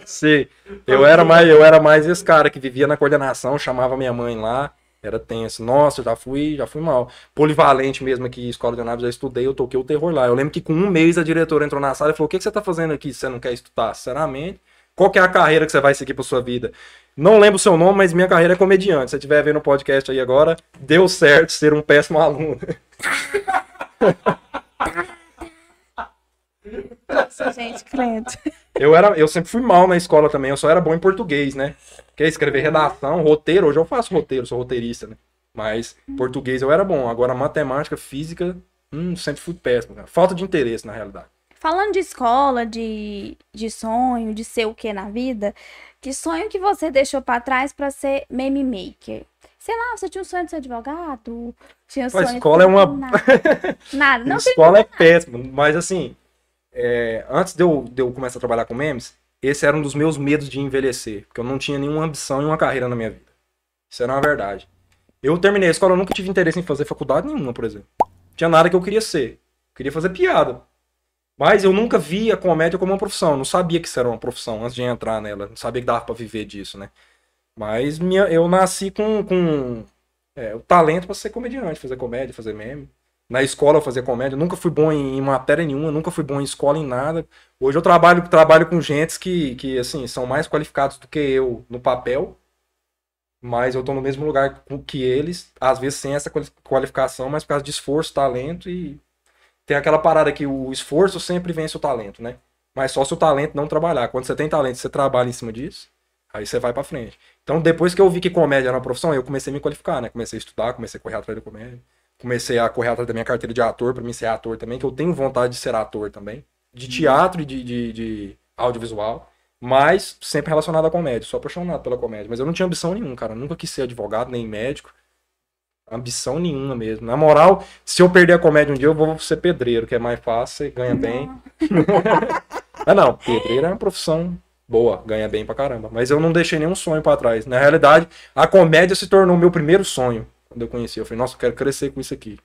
Sim. Eu era mais, eu era mais esse cara que vivia na coordenação, chamava minha mãe lá. Era tenso. Nossa, já fui, já fui mal. Polivalente mesmo aqui, escola de anápolis, já estudei, eu toquei o terror lá. Eu lembro que com um mês a diretora entrou na sala e falou: O que, que você tá fazendo aqui você não quer estudar? Sinceramente, qual que é a carreira que você vai seguir pra sua vida? Não lembro o seu nome, mas minha carreira é comediante. Se você estiver vendo o podcast aí agora, deu certo ser um péssimo aluno. nossa, gente, credo. Eu, era, eu sempre fui mal na escola também, eu só era bom em português, né? Quer escrever redação, roteiro, hoje eu faço roteiro, sou roteirista, né? Mas português eu era bom. Agora matemática, física, hum, sempre fui péssimo, cara. Falta de interesse, na realidade. Falando de escola, de, de sonho, de ser o que na vida, que sonho que você deixou pra trás pra ser meme maker? Sei lá, você tinha um sonho de ser advogado? Tinha um Pô, a sonho de escola é ser uma- nada. Nada, não escola é péssimo, mas assim, é, antes de eu, de eu começar a trabalhar com memes, esse era um dos meus medos de envelhecer, porque eu não tinha nenhuma ambição e uma carreira na minha vida. Isso era uma verdade. Eu terminei a escola, eu nunca tive interesse em fazer faculdade nenhuma, por exemplo. Tinha nada que eu queria ser. Eu queria fazer piada. Mas eu nunca vi a comédia como uma profissão. Não sabia que isso era uma profissão antes de entrar nela. Não sabia que dava pra viver disso, né? Mas minha, eu nasci com, com é, o talento pra ser comediante, fazer comédia, fazer meme. Na escola eu fazia comédia, nunca fui bom em, em matéria nenhuma, nunca fui bom em escola em nada. Hoje eu trabalho, trabalho com gentes que, que assim, são mais qualificados do que eu no papel, mas eu tô no mesmo lugar que eles, às vezes sem essa quali- qualificação, mas por causa de esforço, talento e tem aquela parada que o esforço sempre vence o talento, né? Mas só se o talento não trabalhar. Quando você tem talento, você trabalha em cima disso, aí você vai pra frente. Então, depois que eu vi que comédia era uma profissão, eu comecei a me qualificar, né? Comecei a estudar, comecei a correr atrás da comédia. Comecei a correr atrás da minha carteira de ator, pra mim ser ator também, que eu tenho vontade de ser ator também. De teatro e de, de, de audiovisual. Mas sempre relacionado à comédia. Sou apaixonado pela comédia. Mas eu não tinha ambição nenhuma, cara. Eu nunca quis ser advogado, nem médico. Ambição nenhuma mesmo. Na moral, se eu perder a comédia um dia, eu vou ser pedreiro, que é mais fácil, você ganha bem. Ah, não, pedreiro é uma profissão boa, ganha bem pra caramba. Mas eu não deixei nenhum sonho pra trás. Na realidade, a comédia se tornou o meu primeiro sonho quando eu conheci. Eu falei, nossa, eu quero crescer com isso aqui.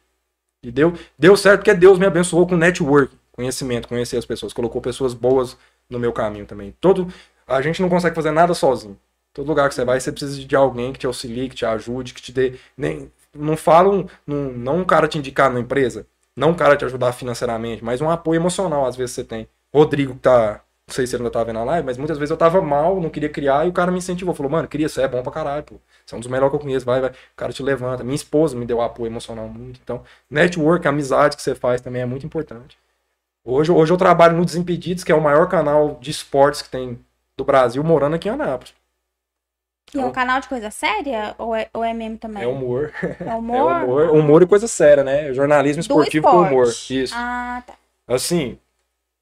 E deu, deu certo porque Deus me abençoou com network, conhecimento, conhecer as pessoas, colocou pessoas boas no meu caminho também. Todo, a gente não consegue fazer nada sozinho. Todo lugar que você vai, você precisa de alguém que te auxilie, que te ajude, que te dê. Nem, não falam, não, não um cara te indicar na empresa, não um cara te ajudar financeiramente, mas um apoio emocional às vezes você tem. Rodrigo que tá, não sei se ele ainda tá vendo a live, mas muitas vezes eu tava mal, não queria criar, e o cara me incentivou, falou, mano, queria, você é bom pra caralho, pô. Você é um dos melhores que eu conheço, vai, vai. O cara te levanta. Minha esposa me deu apoio emocional muito. Então, network, amizade que você faz também é muito importante. Hoje, hoje eu trabalho no Desimpedidos, que é o maior canal de esportes que tem do Brasil, morando aqui em Anápolis. E é um canal de coisa séria? Ou é, ou é meme também? É humor. É É humor? humor, humor e coisa séria, né? Jornalismo esportivo com humor. Isso. Ah, tá. Assim,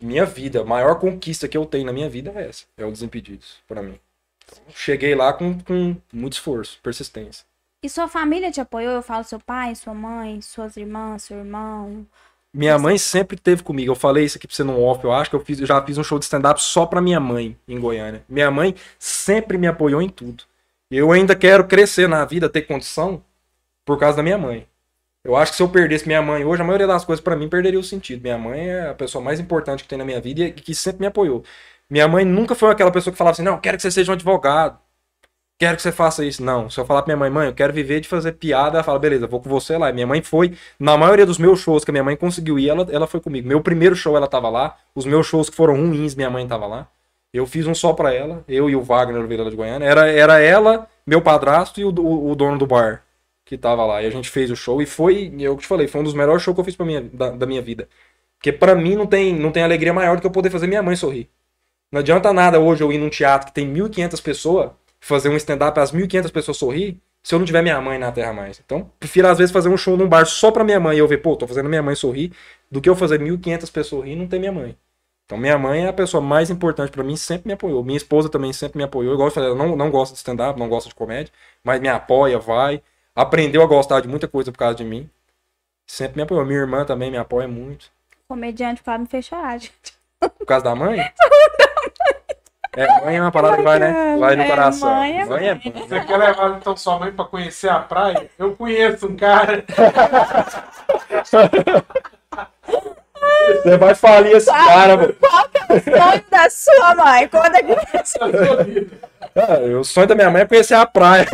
minha vida, a maior conquista que eu tenho na minha vida é essa. É o Desimpedidos, pra mim. Então, cheguei lá com, com muito esforço, persistência. E sua família te apoiou? Eu falo seu pai, sua mãe, suas irmãs, seu irmão. Minha mãe sempre teve comigo. Eu falei isso aqui pra você no off. Eu acho que eu, fiz, eu já fiz um show de stand-up só pra minha mãe em Goiânia. Minha mãe sempre me apoiou em tudo. Eu ainda quero crescer na vida, ter condição, por causa da minha mãe. Eu acho que se eu perdesse minha mãe hoje, a maioria das coisas pra mim perderia o sentido. Minha mãe é a pessoa mais importante que tem na minha vida e que sempre me apoiou. Minha mãe nunca foi aquela pessoa que falava assim: não, quero que você seja um advogado. Quero que você faça isso. Não. Se eu falar pra minha mãe, mãe, eu quero viver de fazer piada, ela fala, beleza, vou com você lá. E minha mãe foi, na maioria dos meus shows que a minha mãe conseguiu ir, ela, ela foi comigo. Meu primeiro show ela tava lá. Os meus shows que foram ruins, minha mãe tava lá. Eu fiz um só pra ela, eu e o Wagner Oliveira de Goiânia. Era, era ela, meu padrasto e o, o, o dono do bar que tava lá. E a gente fez o show e foi, eu te falei, foi um dos melhores shows que eu fiz pra minha, da, da minha vida. Porque pra mim não tem, não tem alegria maior do que eu poder fazer minha mãe sorrir. Não adianta nada hoje eu ir num teatro que tem 1.500 pessoas, fazer um stand-up as 1.500 pessoas sorrir, se eu não tiver minha mãe na terra mais. Então, prefiro às vezes fazer um show num bar só pra minha mãe e eu ver, pô, tô fazendo minha mãe sorrir, do que eu fazer 1.500 pessoas rir e não ter minha mãe. Então, minha mãe é a pessoa mais importante pra mim, sempre me apoiou. Minha esposa também sempre me apoiou. Igual eu falei, ela não, não gosta de stand-up, não gosta de comédia, mas me apoia, vai. Aprendeu a gostar de muita coisa por causa de mim. Sempre me apoiou. Minha irmã também me apoia muito. Comediante quase me fez chorar, gente. Por causa da mãe? É, mãe é uma palavra que vai, né? Vai no É, coração. mãe é Mãe é mãe. Você quer levar então sua mãe pra conhecer a praia? Eu conheço um cara. Você vai falir esse cara, mano. Sonho da sua mãe. Conta aqui. Ah, O sonho da minha mãe é conhecer a praia.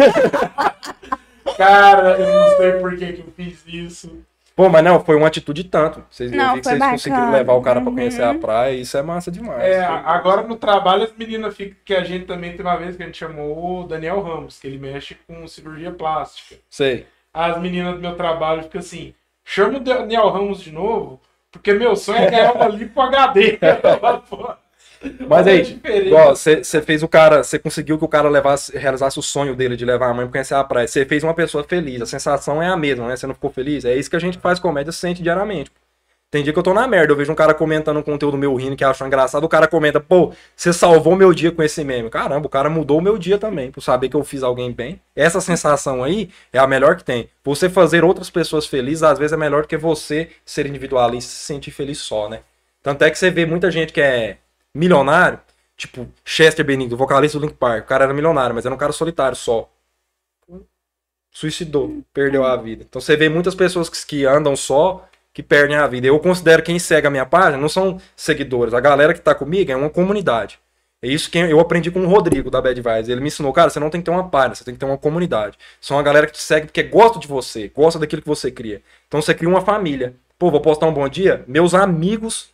Cara, eu não sei por que, que eu fiz isso. Pô, mas não, foi uma atitude tanto. Vocês, eu Não, vi que foi vocês conseguiram levar o cara pra conhecer a Uhum. praia, isso é massa demais. É, agora no trabalho as meninas ficam. Que a gente também tem uma vez que a gente chamou o Daniel Ramos, que ele mexe com cirurgia plástica. Sei. As meninas do meu trabalho ficam assim: chama o Daniel Ramos de novo, porque meu sonho é ganhar uma lipo HD. Mas é aí, você fez o cara, você conseguiu que o cara levasse, realizasse o sonho dele de levar a mãe pra conhecer a praia. Você fez uma pessoa feliz, a sensação é a mesma, né? Você não ficou feliz? É isso que a gente faz comédia, sente diariamente. Tem dia que eu tô na merda, eu vejo um cara comentando um conteúdo meu rindo que achou engraçado, o cara comenta, pô, você salvou meu dia com esse meme. Caramba, o cara mudou o meu dia também, por saber que eu fiz alguém bem. Essa sensação aí é a melhor que tem. Você fazer outras pessoas felizes, às vezes é melhor do que você ser individualista e se sentir feliz só, né? Tanto é que você vê muita gente que é milionário, tipo Chester Bennington, vocalista do Link Park. O cara era milionário, mas era um cara solitário só. Suicidou, perdeu a vida. Então você vê muitas pessoas que, que andam só, que perdem a vida. Eu considero quem segue a minha página não são seguidores. A galera que tá comigo é uma comunidade. É isso que eu aprendi com o Rodrigo da Bad Vibes. Ele me ensinou, cara, você não tem que ter uma página, você tem que ter uma comunidade. São uma galera que te segue porque gosta de você, gosta daquilo que você cria. Então você cria uma família. Pô, vou postar um bom dia? Meus amigos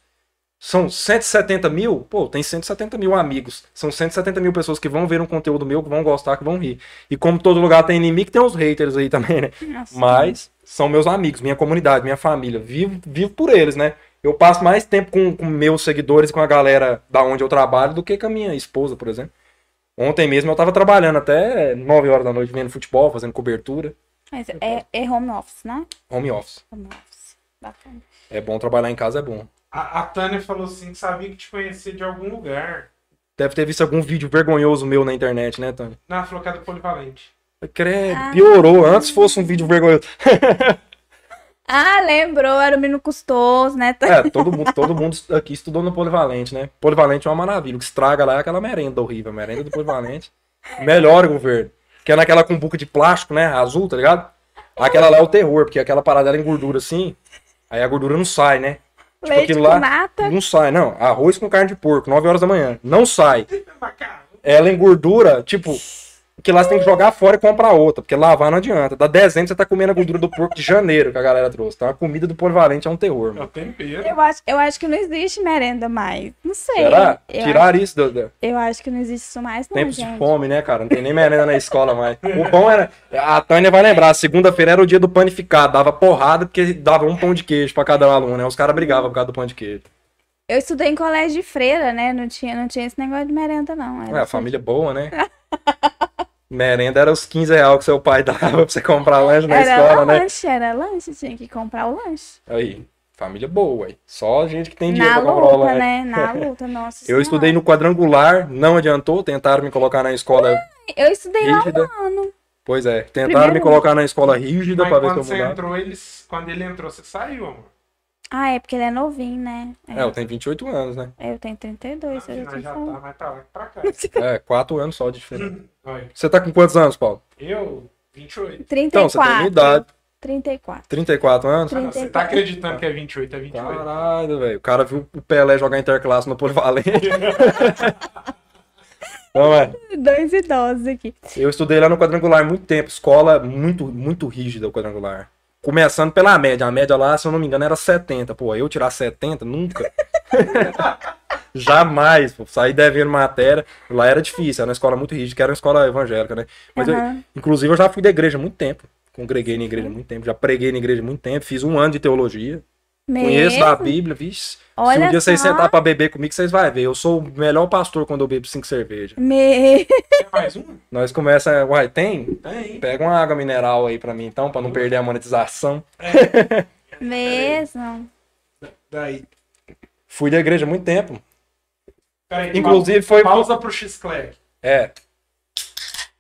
são 170 mil? Pô, tem 170 mil amigos. São 170 mil pessoas que vão ver um conteúdo meu, que vão gostar, que vão rir. E como todo lugar tem inimigo, tem os haters aí também, né? Nossa. Mas são meus amigos, minha comunidade, minha família. Vivo, vivo por eles, né? Eu passo mais tempo com, com meus seguidores, com a galera da onde eu trabalho, do que com a minha esposa, por exemplo. Ontem mesmo eu tava trabalhando até 9 horas da noite, vendo futebol, fazendo cobertura. Mas é, é home office, né? Home office. Home office. Bacana. É bom trabalhar em casa, é bom. A, a Tânia falou assim que sabia que te conhecia de algum lugar. Deve ter visto algum vídeo vergonhoso meu na internet, né, Tânia? Não, ela falou que é do Polivalente. Credo, Ah. piorou. Antes fosse um vídeo vergonhoso. Ah, lembrou, era o menino custoso, né? É, todo mundo, todo mundo aqui estudou no Polivalente, né? Polivalente é uma maravilha. O que estraga lá é aquela merenda horrível. A merenda do Polivalente. Melhor governo. Que é naquela cumbuca de plástico, né? Azul, tá ligado? Aquela lá é o terror, porque aquela parada ela engordura assim. Aí a gordura não sai, né? Leite aquilo com lá- nata. Não sai, não. Arroz com carne de porco, 9 horas da manhã. Não sai. Ela engordura, tipo, que lá você tem que jogar fora e comprar outra, porque lavar não adianta. Da dezembro você tá comendo a gordura do porco de janeiro que a galera trouxe. Então a comida do polivalente é um terror, É o mano. tempero. Eu acho, eu acho que não existe merenda mais. Não sei. Será? Eu, Tirar isso do, do- acho, eu acho que não existe isso mais, não, tempos de gente. fome, né, cara? Não tem nem merenda na escola mais. O pão era. A Tânia vai lembrar, segunda-feira era o dia do panificado. Dava porrada porque dava um pão de queijo pra cada aluno, né? Os caras brigavam por causa do pão de queijo. Eu estudei em colégio de freira, né? Não tinha, não tinha esse negócio de merenda, não. Era É, a família boa, né? Merenda era os 15 reais que seu pai dava pra você comprar lanche na Era escola, né? lanche, era lanche, tinha que comprar o lanche. Aí, família boa, aí. Só gente que tem dinheiro Na pra comprar o luta, lanche. né? Na luta, nossa Eu Senhora. estudei no quadrangular, não adiantou, tentaram me colocar na escola Eu estudei lá rígida. um ano. Pois é, tentaram Primeiro me colocar na escola rígida Mas pra ver se quando eu você mudava. entrou, eles, quando ele entrou, você saiu, amor. Ah, é porque ele é novinho, né? É, eu tenho 28 anos, né? Eu tenho 32, eu já já tá mais pra lá que pra cá. É, 4 anos só de diferença. Olha, Você tá com quantos anos, Paulo? eu, 28. 34. Então, você tem minha idade. 34. 34 anos? Ah, não, você tá acreditando que é 28, é 28. Caralho, velho. O cara viu o Pelé jogar interclasse no Polivalente. Não é. Dois idosos aqui. Eu estudei lá no quadrangular muito tempo. Escola muito, muito rígida o quadrangular. Começando pela média. A média lá, se eu não me engano, era 70. Pô, eu tirar 70? Nunca. Jamais. Pô, sair devendo matéria. Lá era difícil. Era uma escola muito rígida, que era uma escola evangélica, né? Mas eu- Aham. inclusive, eu já fui da igreja há muito tempo. Congreguei na igreja há muito tempo. Já preguei na igreja há muito tempo. Fiz um ano de teologia. Conheço da? Bíblia, vixe. Se Olha um dia vocês sentar pra beber comigo, vocês vão ver. Eu sou o melhor pastor quando eu bebo cinco cervejas. Me... Tem mais um? Nós começa, uai, tem? Tem. Pega uma água mineral aí pra mim então, pra não perder a monetização. Mesmo. Daí. Fui da igreja há muito tempo. Peraí, Inclusive foi. Pausa pro X-Clegg. É.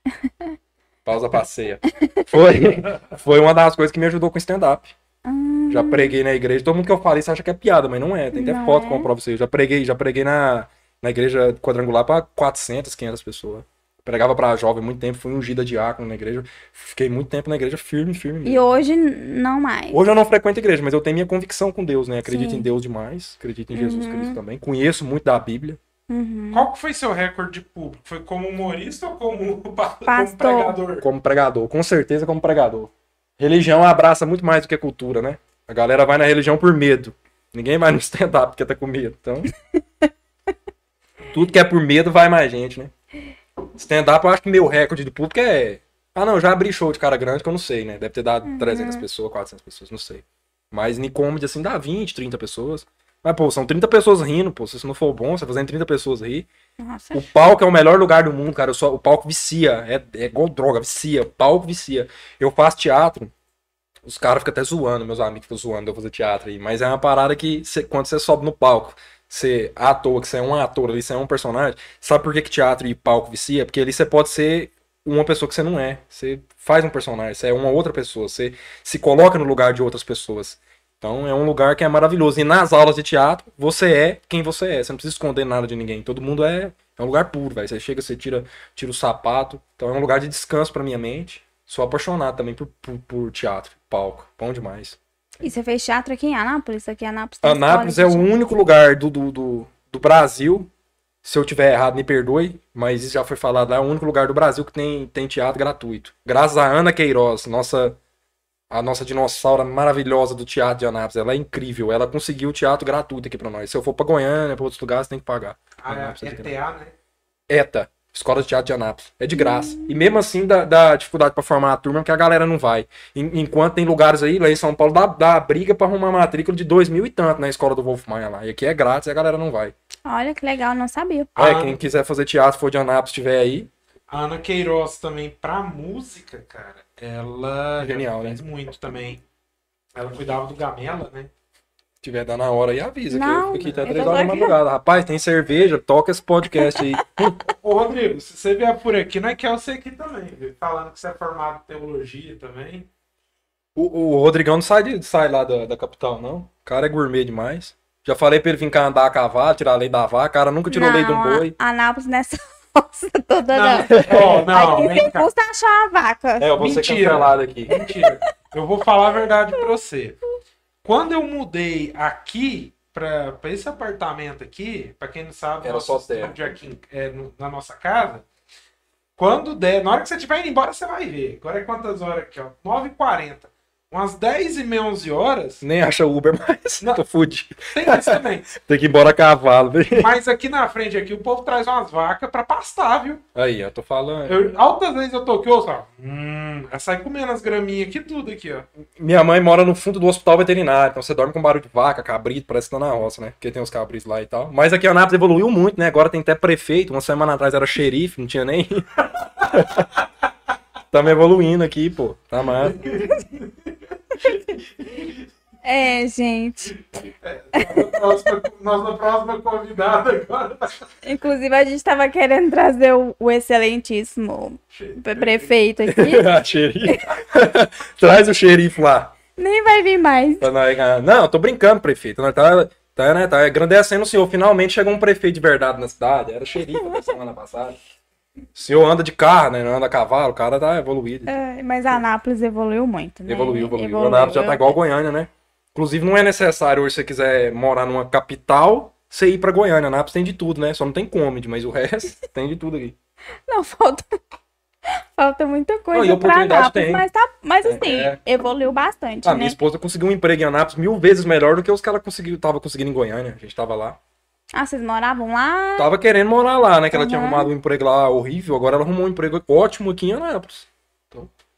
Pausa passeia. Foi, foi uma das coisas que me ajudou com stand-up. Hum, Já preguei na igreja. Todo mundo que eu falei isso acha que é piada, mas não é. Tem até Não foto é? com pra você. Eu já preguei, já preguei na na igreja quadrangular para 400, 500 pessoas. Pregava pra jovem muito tempo, fui ungida diácono na igreja. Fiquei muito tempo na igreja firme, firme. E mesmo. hoje não mais. Hoje eu não frequento igreja, mas eu tenho minha convicção com Deus, né? Acredito Sim. em Deus demais, acredito em Jesus Uhum. Cristo também. Conheço muito da Bíblia. Uhum. Qual que foi seu recorde de público? Foi como humorista ou como, como Pastor. pregador? Como pregador, com certeza como pregador. Religião abraça muito mais do que cultura, né? A galera vai na religião por medo. Ninguém vai no stand-up porque tá com medo. Então. Tudo que é por medo vai mais gente, né? Stand-up, eu acho que meu recorde de público é. Ah, não, já abri show de cara grande que eu não sei, né? Deve ter dado 300 pessoas, 400 pessoas, não sei. Mas em comedy, assim, dá 20, 30 pessoas. Mas, pô, são 30 pessoas rindo, pô. Se isso não for bom, você fazendo 30 pessoas rir. Nossa. O palco é o melhor lugar do mundo, cara. Só, o palco vicia. É, é igual droga, vicia. O palco vicia. Eu faço teatro. Os caras ficam até zoando, meus amigos ficam zoando de eu fazer teatro aí. Mas é uma parada que cê- quando você sobe no palco, você é ator, que você é um ator ali, você é um personagem. Sabe por que, que teatro e palco vicia? Porque ali você pode ser uma pessoa que você não é. Você faz um personagem, você é uma outra pessoa. Você se coloca no lugar de outras pessoas. Então é um lugar que é maravilhoso. E nas aulas de teatro, você é quem você é. Você não precisa esconder nada de ninguém. Todo mundo é, é um lugar puro, velho. Você chega, você tira, tira o sapato. Então é um lugar de descanso pra minha mente. Sou apaixonado também por, por, por teatro, palco. Bom demais. E você fez teatro aqui em Anápolis? Aqui em Anápolis Anápolis é o único lugar do, do, do, do Brasil. Se eu tiver errado, me perdoe, mas isso já foi falado lá. É o único lugar do Brasil que tem, tem teatro gratuito. Graças a Ana Queiroz, nossa, a nossa dinossauro maravilhosa do teatro de Anápolis. Ela é incrível. Ela conseguiu o teatro gratuito aqui pra nós. Se eu for pra Goiânia, pra outros lugares, tem que pagar. Ah, Anápolis é é de ETA, né? ETA, Escola de Teatro de Anápolis. É de graça. E mesmo assim dá, dá dificuldade pra formar a turma, porque a galera não vai. En- enquanto tem lugares aí, lá em São Paulo, dá, dá briga pra arrumar matrícula de dois mil e tanto na escola do Wolf Maia lá. E aqui é grátis e a galera não vai. Olha que legal, não sabia. Ah. É, quem quiser fazer teatro, for de Anápolis, estiver aí. A Ana Queiroz também, pra música, cara, ela Genial, fez muito também. Ela cuidava do Gamela, né? Se tiver dando na hora aí, avisa. Não, que eu fico aqui até eu 3 tô horas da madrugada. Rapaz, tem cerveja, toca esse podcast aí. Ô, Rodrigo, se você vier por aqui, não é que é você aqui também, viu? falando que você é formado em teologia também. O, o Rodrigão não sai, de- sai lá da, da capital, não. O cara é gourmet demais. Já falei pra ele vir cá andar a cavalo, tirar a lei da vaca. O cara nunca tirou lei de um Não, boi. a- Anápolis nessa roça toda, não. Não, Aqui vem você cá. custa achar uma vaca. É, eu vou ser Mentira. cancelado aqui. Mentira. Eu vou falar a verdade pra você. Quando eu mudei aqui pra, pra esse apartamento aqui, pra quem não sabe, Era só estúdio aqui é, no- na nossa casa, quando der, na hora que você estiver indo embora, você vai ver. Agora é quantas horas aqui, ó? 9h40. Umas 10 e meia, 11 horas, Nem acha Uber mais. Não. Tô fudido. tem isso também. Tem que ir embora a cavalo. velho. Mas aqui na frente, aqui, o povo traz umas vacas pra pastar, viu? Aí, ó, tô falando. Eu, altas vezes eu tô aqui, ó, hum, ela sai comendo as graminhas aqui, tudo aqui, ó. Minha mãe mora no fundo do hospital veterinário, então você dorme com barulho de vaca, cabrito, parece que tá na roça, né? Porque tem os cabritos lá e tal. Mas aqui a Anápolis evoluiu muito, né? Agora tem até prefeito, uma semana atrás era xerife, não tinha nem. Tamo evoluindo aqui, pô. Tá massa. É, gente. Próxima, nossa próxima convidada agora. Inclusive, a gente tava querendo trazer o, o excelentíssimo pre- prefeito aqui. Traz o xerife lá. Nem vai vir mais. Não, eu tô brincando, prefeito. Nós tá, tá, né, tá agradecendo o senhor. Finalmente chegou um prefeito de verdade na cidade. Era xerife na semana passada. O senhor anda de carro, né? Não anda a cavalo, o cara tá evoluído. É, mas a Anápolis evoluiu muito, né? Evoluiu, evoluiu. O Anápolis já tá igual Goiânia, né? Inclusive, não é necessário hoje, se você quiser morar numa capital, você ir pra Goiânia. Anápolis tem de tudo, né? Só não tem comedy, mas o resto tem de tudo aqui. Não, falta. Falta muita coisa Não, pra Anápolis, tem. mas, tá, mas assim, É. evoluiu bastante, A né? minha esposa conseguiu um emprego em Anápolis mil vezes melhor do que os que ela conseguiu, tava conseguindo em Goiânia. A gente tava lá. Ah, vocês moravam lá? Tava querendo morar lá, né? Que ela tinha arrumado um emprego lá horrível, agora ela arrumou um emprego ótimo aqui em Anápolis.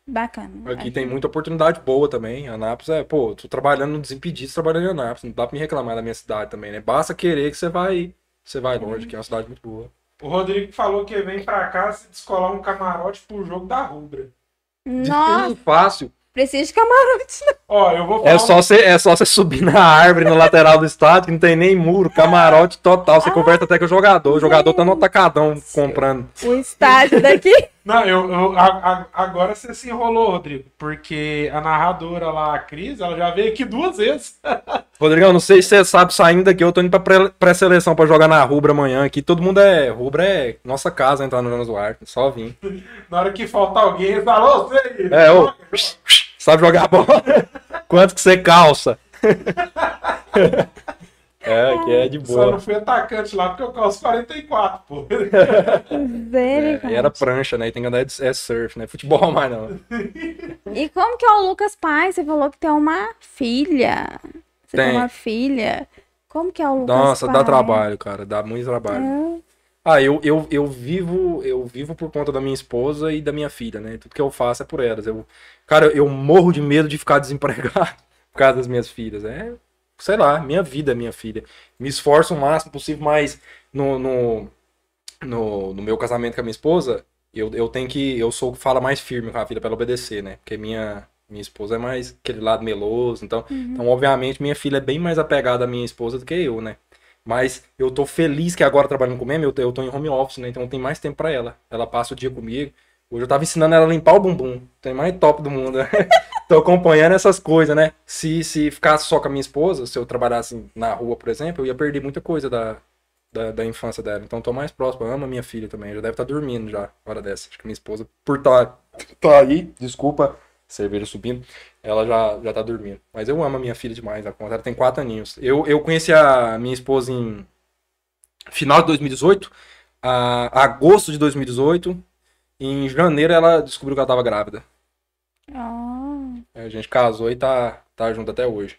Bacana. Aqui tem muita oportunidade boa também. Anápolis é, pô, tô trabalhando no Desimpedidos, trabalhando em Anápolis. Não dá pra me reclamar da minha cidade também, né? Basta querer que você vai, você vai longe, que é uma cidade muito boa. O Rodrigo falou que vem pra cá se descolar um camarote pro jogo da Rubra. Nossa, fácil. Preciso de camarote. Ó, eu vou falar. É só você, é só você subir na árvore na lateral do estádio, que não tem nem muro, camarote total. Você conversa até com o jogador. O jogador tá no atacadão comprando. O estádio daqui. Não, eu, eu- a- a- agora você se enrolou, Rodrigo, porque a narradora lá, a Cris, ela já veio aqui duas vezes. Rodrigão, não sei se você sabe, saindo daqui, eu tô indo pra pré- pré-seleção pra jogar na Rubra amanhã aqui. Todo mundo é. Rubra é nossa casa entrar no Jonas Duarte. Só vim. Na hora que falta alguém, ele fala, você aí. É, ô. joga, joga." Sabe jogar bola? Quanto que você calça? é, que é de Só boa. não fui atacante lá porque eu calço 44, pô. É, e era prancha, né? E tem que andar de é surf, né? Futebol mais não. E como que é o Lucas Pai? Você falou que tem uma filha. Você tem, Tem. uma filha. Como que é o Lucas Nossa, Pai? dá trabalho, cara. Dá muito trabalho. É. Ah, eu, eu, eu vivo eu vivo por conta da minha esposa e da minha filha, né? Tudo que eu faço é por elas. Eu, cara, eu morro de medo de ficar desempregado por causa das minhas filhas. É, sei lá, minha vida minha filha. Me esforço o máximo possível, mas no, no, no, no meu casamento com a minha esposa, eu, eu tenho que. Eu sou o que fala mais firme com a filha pra ela obedecer, né? Porque minha, minha esposa é mais aquele lado meloso. Então, então, obviamente, minha filha é bem mais apegada à minha esposa do que eu, né? Mas eu tô feliz que agora trabalhando com meme, eu tô, eu tô em home office, né? Então tem mais tempo pra ela. Ela passa o dia comigo. Hoje eu tava ensinando ela a limpar o bumbum. Tem mais top do mundo. tô acompanhando essas coisas, né? Se, se ficasse só com a minha esposa, se eu trabalhasse na rua, por exemplo, eu ia perder muita coisa da, da, da infância dela. Então tô mais próximo. Eu amo a minha filha também. Já deve estar dormindo já, hora dessa. Acho que minha esposa, por estar tá aí, desculpa, cerveja subindo, ela já, já tá dormindo. Mas eu amo a minha filha demais, a conta. Ela tem quatro aninhos. Eu, eu conheci a minha esposa em final de 2018, a, agosto de 2018. Em janeiro ela descobriu que ela tava grávida. Ah. A gente casou e tá, tá junto até hoje.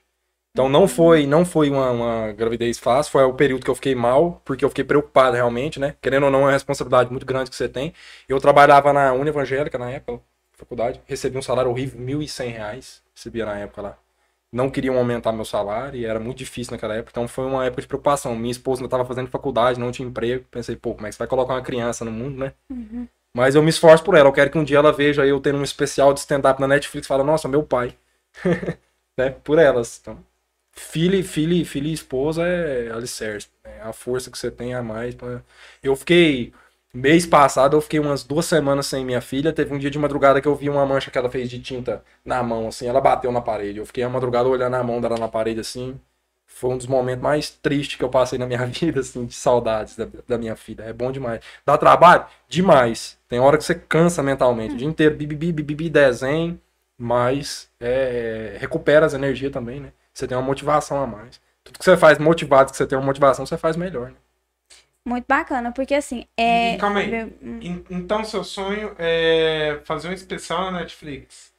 Então não foi, não foi uma, uma gravidez fácil, foi o período que eu fiquei mal, porque eu fiquei preocupado realmente, né? Querendo ou não, é uma responsabilidade muito grande que você tem. Eu trabalhava na Uni Evangélica na época, faculdade, recebi um salário horrível, 1.100 reais, recebia na época lá. Não queriam aumentar meu salário e era muito difícil naquela época, então foi uma época de preocupação. Minha esposa ainda estava fazendo faculdade, não tinha emprego. Pensei, pô, como é que você vai colocar uma criança no mundo, né? Mas eu me esforço por ela. Eu quero que um dia ela veja eu tendo um especial de stand-up na Netflix e fala, nossa, meu pai. né? Por elas. Então, filho, filho, filho e esposa é alicerce. Né? A força que você tem a mais. Pra... Eu fiquei. Mês passado eu fiquei umas duas semanas sem minha filha. Teve um dia de madrugada que eu vi uma mancha que ela fez de tinta na mão, assim. Ela bateu na parede. Eu fiquei a madrugada olhando a mão dela na parede, assim. Foi um dos momentos mais tristes que eu passei na minha vida, assim, de saudades da, da minha filha. É bom demais. Dá trabalho? Demais. Tem hora que você cansa mentalmente. O dia inteiro, bibi, bibi, desenho. Mas é, recupera as energias também, né? Você tem uma motivação a mais. Tudo que você faz motivado, que você tem uma motivação, você faz melhor, né? Muito bacana, porque assim, é. E calma aí. hum, En- Então, seu sonho é fazer um especial na Netflix.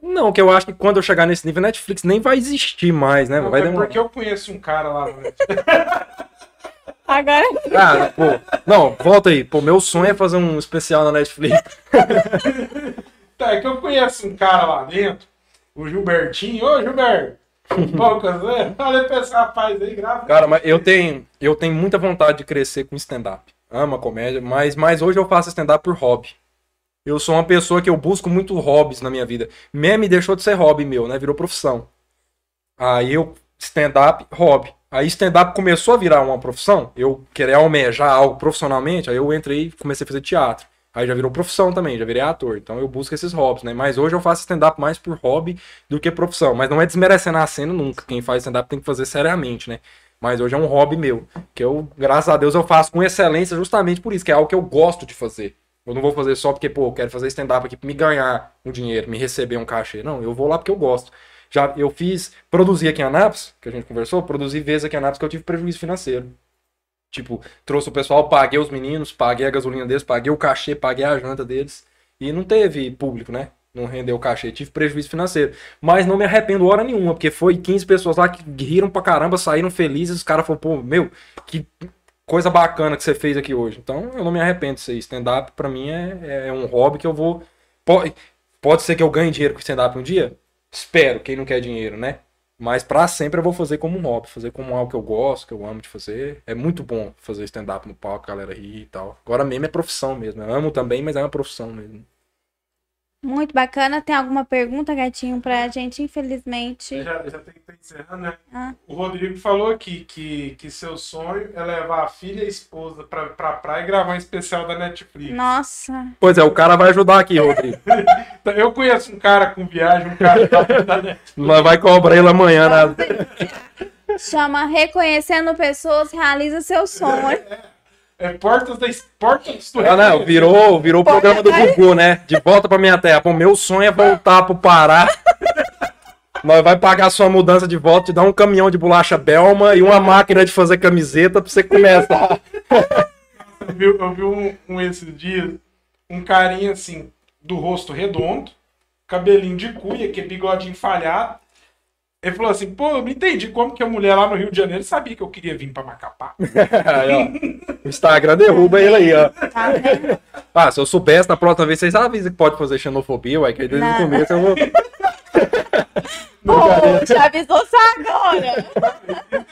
Não, que eu acho que quando eu chegar nesse nível, Netflix nem vai existir mais, né? Não, Vai é demorar. porque eu conheço um cara lá. né? Agora. Ah, pô. Não, volta aí. Pô, meu sonho é fazer um especial na Netflix. Tá, é que eu conheço um cara lá dentro, o Gilbertinho. Ô, Gilberto! Poucas, né? Olha pra esse rapaz aí, grava. Cara, mas eu tenho, eu tenho muita vontade de crescer com stand-up. Amo a comédia, mas, mas hoje eu faço stand-up por hobby. Eu sou uma pessoa que eu busco muito hobbies na minha vida. Meme deixou de ser hobby meu, né? Virou profissão. Aí eu, stand-up, hobby. Aí stand-up começou a virar uma profissão. Eu querer almejar algo profissionalmente, aí eu entrei e comecei a fazer teatro. Aí já virou profissão também, já virei ator. Então eu busco esses hobbies, né? Mas hoje eu faço stand-up mais por hobby do que profissão. Mas não é desmerecendo a cena nunca. Quem faz stand-up tem que fazer seriamente, né? Mas hoje é um hobby meu. Que eu, graças a Deus, eu faço com excelência justamente por isso, que é algo que eu gosto de fazer. Eu não vou fazer só porque, pô, eu quero fazer stand-up aqui pra me ganhar um dinheiro, me receber um cachê. Não, eu vou lá porque eu gosto. Já eu fiz, produzi aqui em Anápolis, que a gente conversou, produzi vezes aqui em Anápolis que eu tive prejuízo financeiro. Tipo, trouxe o pessoal, paguei os meninos, paguei a gasolina deles, paguei o cachê, paguei a janta deles. E não teve público, né? Não rendeu o cachê, tive prejuízo financeiro. Mas não me arrependo hora nenhuma, porque foi 15 pessoas lá que riram pra caramba, saíram felizes. Os caras falaram, pô, meu, que coisa bacana que você fez aqui hoje. Então eu não me arrependo disso aí. Stand-up pra mim é, é um hobby que eu vou. Pode, pode ser que eu ganhe dinheiro com stand-up um dia? Espero, quem não quer dinheiro, né? Mas pra sempre eu vou fazer como um hobby, fazer como algo que eu gosto, que eu amo de fazer. É muito bom fazer stand-up no palco, a galera rir e tal. Agora mesmo é profissão mesmo. Eu amo também, mas é uma profissão mesmo. Muito bacana. Tem alguma pergunta, gatinho, pra gente? Infelizmente. Já, já tem que estar encerrando, né? Ah. O Rodrigo falou aqui que, que seu sonho é levar a filha e a esposa pra, pra praia e gravar um especial da Netflix. Nossa. Pois é, o cara vai ajudar aqui, Rodrigo. Então, Eu conheço um cara com viagem, um cara da, da Netflix. Nós vai cobrar ele amanhã. Né? Chama Reconhecendo Pessoas, realiza seu sonho. É Portas da Portas do Ah, não, virou, virou o programa do Gugu, né? De volta pra minha terra. Pô, meu sonho é voltar pro Pará. Nós vai pagar sua mudança de volta, te dar um caminhão de bolacha Belma e uma máquina de fazer camiseta pra você começar. Eu vi, eu vi um, um esses dias, um carinha assim, do rosto redondo, cabelinho de cuia, que é bigodinho falhado. Ele falou assim, pô, eu não entendi como que a mulher lá no Rio de Janeiro sabia que eu queria vir pra Macapá. Aí, ó. O Instagram derruba ele aí, ó. Ah, se eu soubesse, na próxima vez vocês avisam que pode fazer xenofobia, ué, que aí desde o começo eu vou. Poxa, avisou só agora.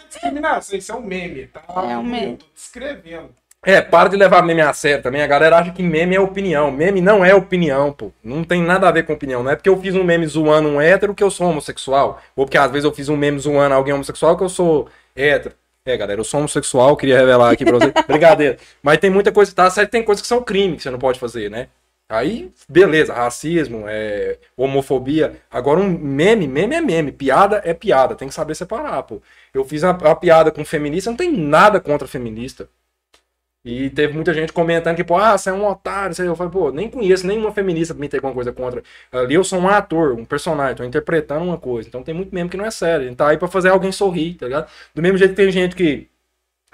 Discriminação, isso é um meme, tá? É um meme. Eu tô descrevendo. É, para de levar meme a sério também. A galera acha que meme é opinião. Meme não é opinião, pô. Não tem nada a ver com opinião. Não é porque eu fiz um meme zoando um hétero que eu sou homossexual. Ou porque às vezes eu fiz um meme zoando alguém homossexual que eu sou hétero. É, galera, eu sou homossexual, queria revelar aqui pra vocês. Brincadeira. Mas tem muita coisa, tá certo? Tem coisas que são crime que você não pode fazer, né? Aí, beleza, racismo, é, homofobia. Agora, um meme, meme é meme, piada é piada, tem que saber separar, pô. Eu fiz uma, uma piada com feminista, não tem nada contra feminista. E teve muita gente comentando que, pô, ah, você é um otário. Você... Eu falei, pô, nem conheço nenhuma feminista pra me ter alguma coisa contra. Ali eu sou um ator, um personagem, tô interpretando uma coisa. Então tem muito meme que não é sério. A gente tá aí pra fazer alguém sorrir, tá ligado? Do mesmo jeito que tem gente que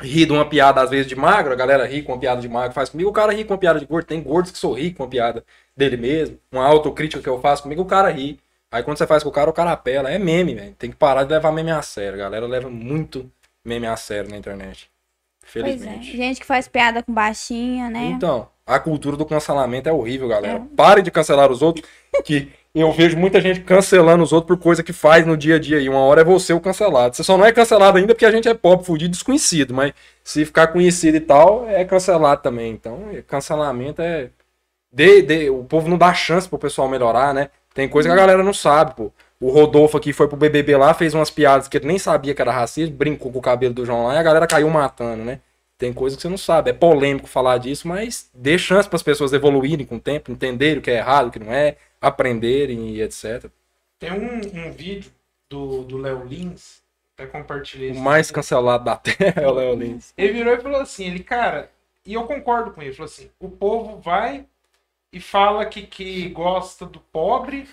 ri de uma piada, às vezes, de magro, a galera ri com uma piada de magro, faz comigo, o cara ri com uma piada de gordo. Tem gordos que sorri com uma piada dele mesmo. Uma autocrítica que eu faço comigo, o cara ri. Aí quando você faz com o cara, o cara apela. É meme, velho. Tem que parar de levar meme a sério. A galera leva muito meme a sério na internet. É. Felizmente. Gente que faz piada com baixinha, né? Então, a cultura do cancelamento é horrível, galera. É. Parem de cancelar os outros, que eu vejo muita gente cancelando os outros por coisa que faz no dia a dia. E uma hora é você o cancelado. Você só não é cancelado ainda porque a gente é pobre, fudido, desconhecido. Mas se ficar conhecido e tal, é cancelado também. Então, cancelamento é. De, de- o povo não dá chance pro pessoal melhorar, né? Tem coisa que a galera não sabe, pô. O Rodolfo aqui foi pro BBB lá, fez umas piadas que ele nem sabia que era racismo, brincou com o cabelo do João lá e a galera caiu matando, né? Tem coisa que você não sabe. É polêmico falar disso, mas dê chance para as pessoas evoluírem com o tempo, entenderem o que é errado, o que não é, aprenderem e etc. Tem um, um vídeo do do Léo Lins, até compartilhei O mais cancelado da Terra é o Léo Lins. Ele virou e falou assim, ele, cara, e eu concordo com ele, falou assim, o povo vai e fala que, que gosta do pobre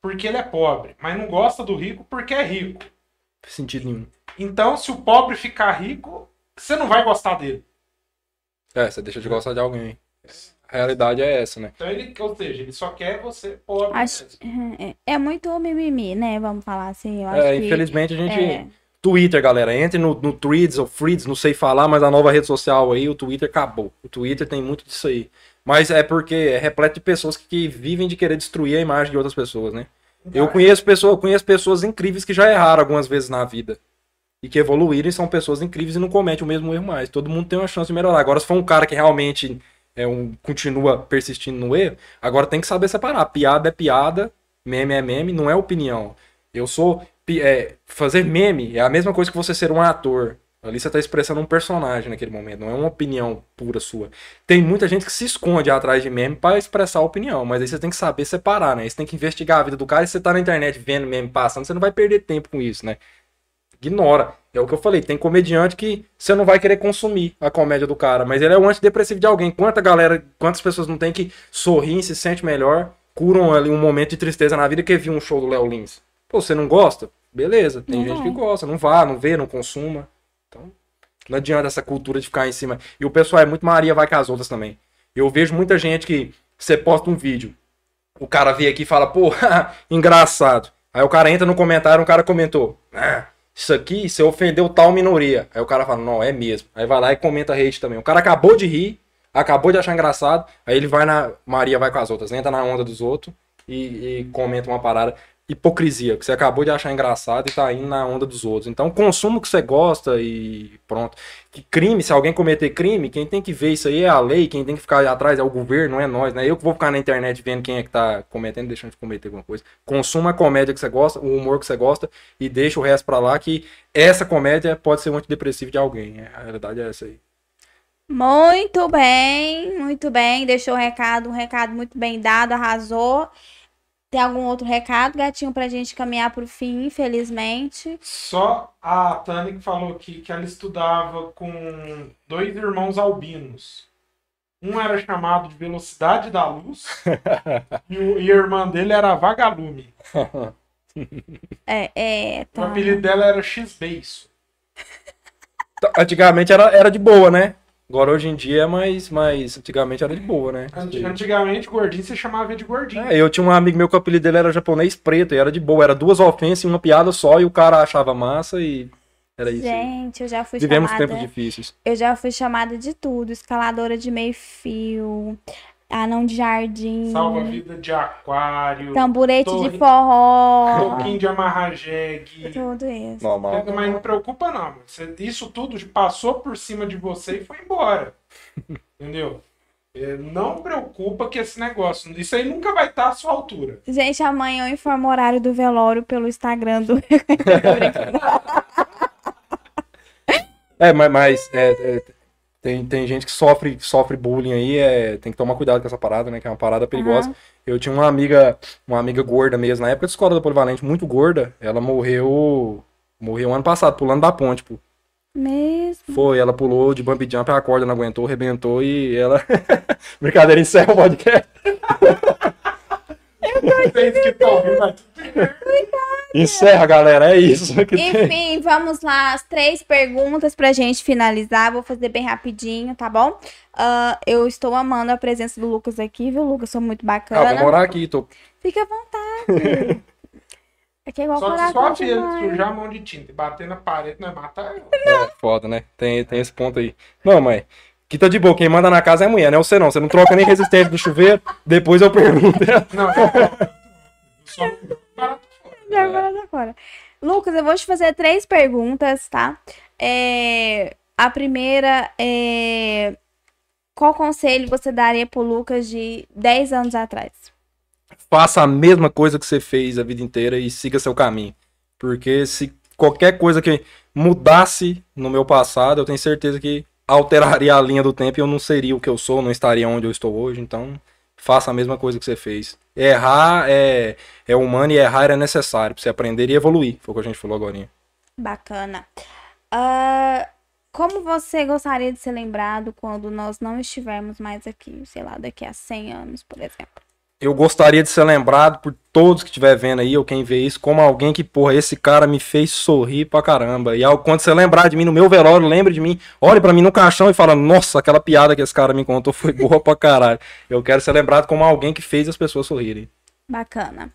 porque ele é pobre, mas não gosta do rico porque é rico. Sentido nenhum. Então, se o pobre ficar rico, você não vai gostar dele. É, você deixa de gostar de alguém. A realidade é essa, né? Então, ele, ou seja, ele só quer você pobre. Acho, mesmo. é, é muito mimimi, né? Vamos falar assim. Eu acho É, que, infelizmente a gente. é, Twitter, galera, entre no, no Threads ou Threads, não sei falar, mas a nova rede social aí, o Twitter acabou. O Twitter tem muito disso aí. Mas é porque é repleto de pessoas que, que vivem de querer destruir a imagem de outras pessoas, né? Eu conheço pessoas, eu conheço pessoas incríveis que já erraram algumas vezes na vida. E que evoluíram e são pessoas incríveis e não cometem o mesmo erro mais. Todo mundo tem uma chance de melhorar. Agora, se for um cara que realmente é um, continua persistindo no erro, agora tem que saber separar. Piada é piada, meme é meme, não é opinião. Eu sou. é, fazer meme é a mesma coisa que você ser um ator. Ali você está expressando um personagem naquele momento, não é uma opinião pura sua. Tem muita gente que se esconde atrás de meme para expressar a opinião, mas aí você tem que saber separar, né? Você tem que investigar a vida do cara e você tá na internet vendo meme passando, você não vai perder tempo com isso, né? Ignora. É o que eu falei, tem comediante que você não vai querer consumir a comédia do cara, mas ele é o antidepressivo de alguém. Quanta galera, quantas pessoas não tem que sorriem, se sente melhor, curam ali um momento de tristeza na vida que viu um show do Léo Lins. Pô, você não gosta? Beleza, tem Não gente vai. que gosta, não vá, não vê, não consuma. Então, não adianta essa cultura de ficar em cima. E o pessoal é muito Maria vai com as outras também. Eu vejo muita gente que você posta um vídeo, o cara vê aqui e fala, pô, engraçado. Aí o cara entra no comentário, um cara comentou, ah, isso aqui, você ofendeu tal minoria. Aí o cara fala, não, é mesmo. Aí vai lá e comenta hate também. O cara acabou de rir, acabou de achar engraçado, aí ele vai na. Maria vai com as outras, entra na onda dos outros e, e comenta uma parada. Hipocrisia, que você acabou de achar engraçado e tá indo na onda dos outros. Então, consuma o que você gosta e pronto. Que crime, se alguém cometer crime, quem tem que ver isso aí é a lei, quem tem que ficar atrás é o governo, não é nós, né? Eu que vou ficar na internet vendo quem é que tá cometendo, deixando de cometer alguma coisa. Consuma a comédia que você gosta, o humor que você gosta e deixa o resto pra lá, que essa comédia pode ser um antidepressivo de alguém. A realidade é essa aí. Muito bem, muito bem. Deixou o recado, um recado muito bem dado, arrasou. Tem algum outro recado, gatinho, pra gente caminhar pro fim, infelizmente? Só a Tânia que falou aqui que ela estudava com dois irmãos albinos. Um era chamado de Velocidade da Luz e, o, e a irmã dele era Vagalume. É, é. O Tá. apelido dela era X-Beiço. Antigamente era, era de boa, né? Agora hoje em dia é mais, mais. Antigamente era de boa, né? Anti- Antigamente, gordinho, você chamava de gordinho. É, eu tinha um amigo meu que o apelido dele era japonês preto e era de boa. Era duas ofensas e uma piada só e o cara achava massa e era isso. Gente, eu já fui Vivemos chamada. tempos difíceis. Eu já fui chamada de tudo. Escaladora de meio fio, anão de jardim, Salva-vida de aquário, tamburete Torre- de forró. toquinho de amarrar jegue. Tudo isso. Normal. Mas não preocupa não. mano. Você- Isso tudo passou por cima de você e foi embora. Entendeu? É, Não preocupa que esse negócio. Isso aí nunca vai estar à sua altura. Gente, amanhã eu informo o horário do velório pelo Instagram do. É, mas, mas, é, é, tem, tem gente que sofre, sofre bullying aí, é, tem que tomar cuidado com essa parada, né? Que é uma parada perigosa. Aham. Eu tinha uma amiga, uma amiga gorda mesmo, na época da escola da Polivalente, muito gorda. Ela morreu. Morreu ano passado, pulando da ponte, pô. Mesmo. Foi, ela pulou de bump jump, a corda não aguentou, arrebentou e ela. Brincadeira, encerra o podcast. Vocês que estão ouvindo aqui. Encerra, galera, é isso que tem. Enfim, vamos lá. As três perguntas pra gente finalizar. Vou fazer bem rapidinho, tá bom? Ah, eu estou amando a presença do Lucas aqui, viu, Lucas? Sou muito Ah, bacana. vou morar aqui, tô. Fique à vontade. Aqui é igual Só que filha mãe. sujar a mão de tinta e bater na parede, não é matar ela. É, foda, né? Tem, tem esse ponto aí. Não, mãe. Que tá de boa, quem manda na casa é a mulher, não é você não. Você não troca nem resistência do chuveiro, depois eu pergunto. Não, não. Só barato fora. De agora fora. Lucas, eu vou te fazer três perguntas, tá? É, a primeira é. Qual conselho você daria pro Lucas de 10 anos atrás? Faça a mesma coisa que você fez a vida inteira e siga seu caminho. Porque se qualquer coisa que mudasse no meu passado, eu tenho certeza que alteraria a linha do tempo e eu não seria o que eu sou, não estaria onde eu estou hoje. Então, faça a mesma coisa que você fez. Errar é, é humano e errar é necessário pra você aprender e evoluir. Foi o que a gente falou agora. Bacana. Ah, como você gostaria de ser lembrado quando nós não estivermos mais aqui? Sei lá, daqui a 100 anos, por exemplo. Eu gostaria de ser lembrado por todos que estiver vendo aí, ou quem vê isso, como alguém que, porra, esse cara me fez sorrir pra caramba. E ao- quando você lembrar de mim no meu velório, lembre de mim, olhe pra mim no caixão e fala, nossa, aquela piada que esse cara me contou foi boa pra caralho. Eu quero ser lembrado como alguém que fez as pessoas sorrirem. Bacana.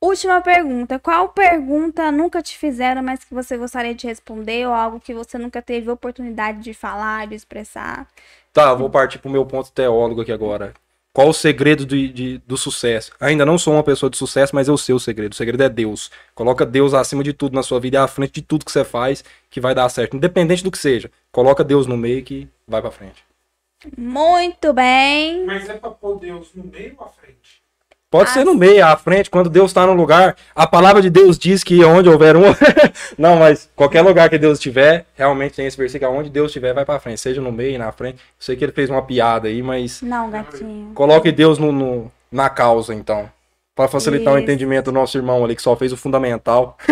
Última pergunta. Qual pergunta nunca te fizeram, mas que você gostaria de responder, ou algo que você nunca teve oportunidade de falar, de expressar? Tá, vou partir pro meu ponto teólogo aqui agora. Qual o segredo do, de- do sucesso? Ainda não sou uma pessoa de sucesso, mas eu sei o segredo. O segredo é Deus. Coloca Deus acima de tudo na sua vida à frente de tudo que você faz, que vai dar certo. Independente do que seja. Coloca Deus no meio que vai pra frente. Muito bem. Mas é pra pôr Deus no meio ou à frente? Pode Ah, ser no meio, à frente, quando Deus está no lugar. A palavra de Deus diz que onde houver um. não, mas qualquer lugar que Deus estiver, realmente tem esse versículo, onde Deus estiver, vai pra frente. Seja no meio, na frente. Eu sei que ele fez uma piada aí, mas Não, gatinho. coloque Deus no, no- na causa, então. Pra facilitar o Isso. entendimento do nosso irmão ali, que só fez o fundamental.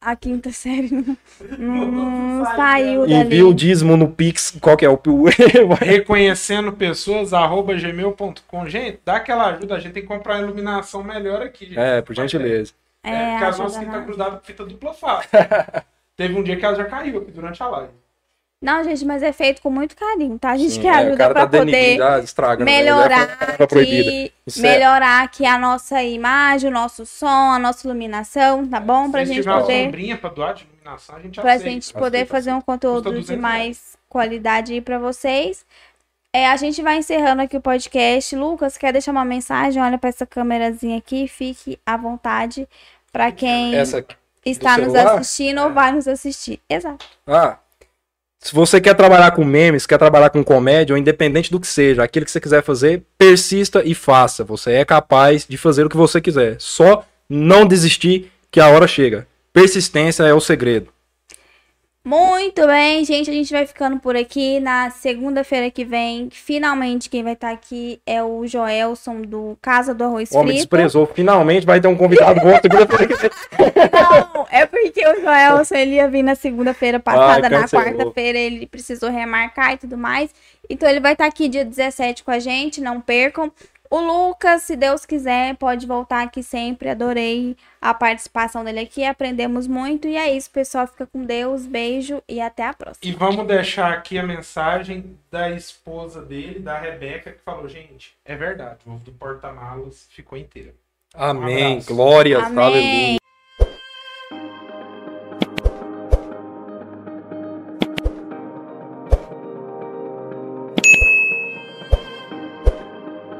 A quinta série não, não saiu dali. Envia o dízimo no Pix. Qual que é o. Reconhecendo pessoas, arroba gmail.com. Gente, dá aquela ajuda. A gente tem que comprar uma iluminação melhor aqui. gente. é, por gentileza. É, É, porque as ajuda nossas aqui tá nós. grudada com fita dupla face. Teve um dia que ela já caiu aqui durante a live. Não, gente, mas é feito com muito carinho, tá? A gente Sim, quer é, ajuda cara pra tá poder estragando, né? melhorar É é- melhorar aqui a nossa imagem, o nosso som, a nossa iluminação, tá bom? Pra Se gente tiver poder, sombrinha pra doar de iluminação, a gente pra aceita. gente poder aceita, fazer um conteúdo de 200 mais qualidade aí pra vocês. É, a gente vai encerrando aqui o podcast. Lucas, quer deixar uma mensagem? Olha para essa câmerazinha aqui, fique à vontade para quem está nos assistindo ou vai nos assistir. Exato. Ah, se você quer trabalhar com memes, quer trabalhar com comédia, ou independente do que seja, aquilo que você quiser fazer, persista e faça. Você é capaz de fazer o que você quiser. Só não desistir que a hora chega. Persistência é o segredo. Muito bem, gente. A gente vai ficando por aqui. Na segunda-feira que vem, finalmente quem vai estar aqui é o Joelson do Casa do Arroz O homem Frito. desprezou. Finalmente vai ter um convidado bom segunda-feira que vem. Não, é porque o Joelson ele ia vir na segunda-feira passada, Ai, na quarta-feira ele precisou remarcar e tudo mais. Então ele vai estar aqui dia 17 com a gente, não percam. O Lucas, se Deus quiser, pode voltar aqui sempre. Adorei a participação dele aqui, aprendemos muito. E é isso, pessoal. Fica com Deus, beijo e até a próxima. E vamos deixar aqui a mensagem da esposa dele, da Rebeca, que falou, gente, é verdade, o ovo do porta-malas ficou inteiro. Amém. abraço. Glórias. Amém. Aleluia.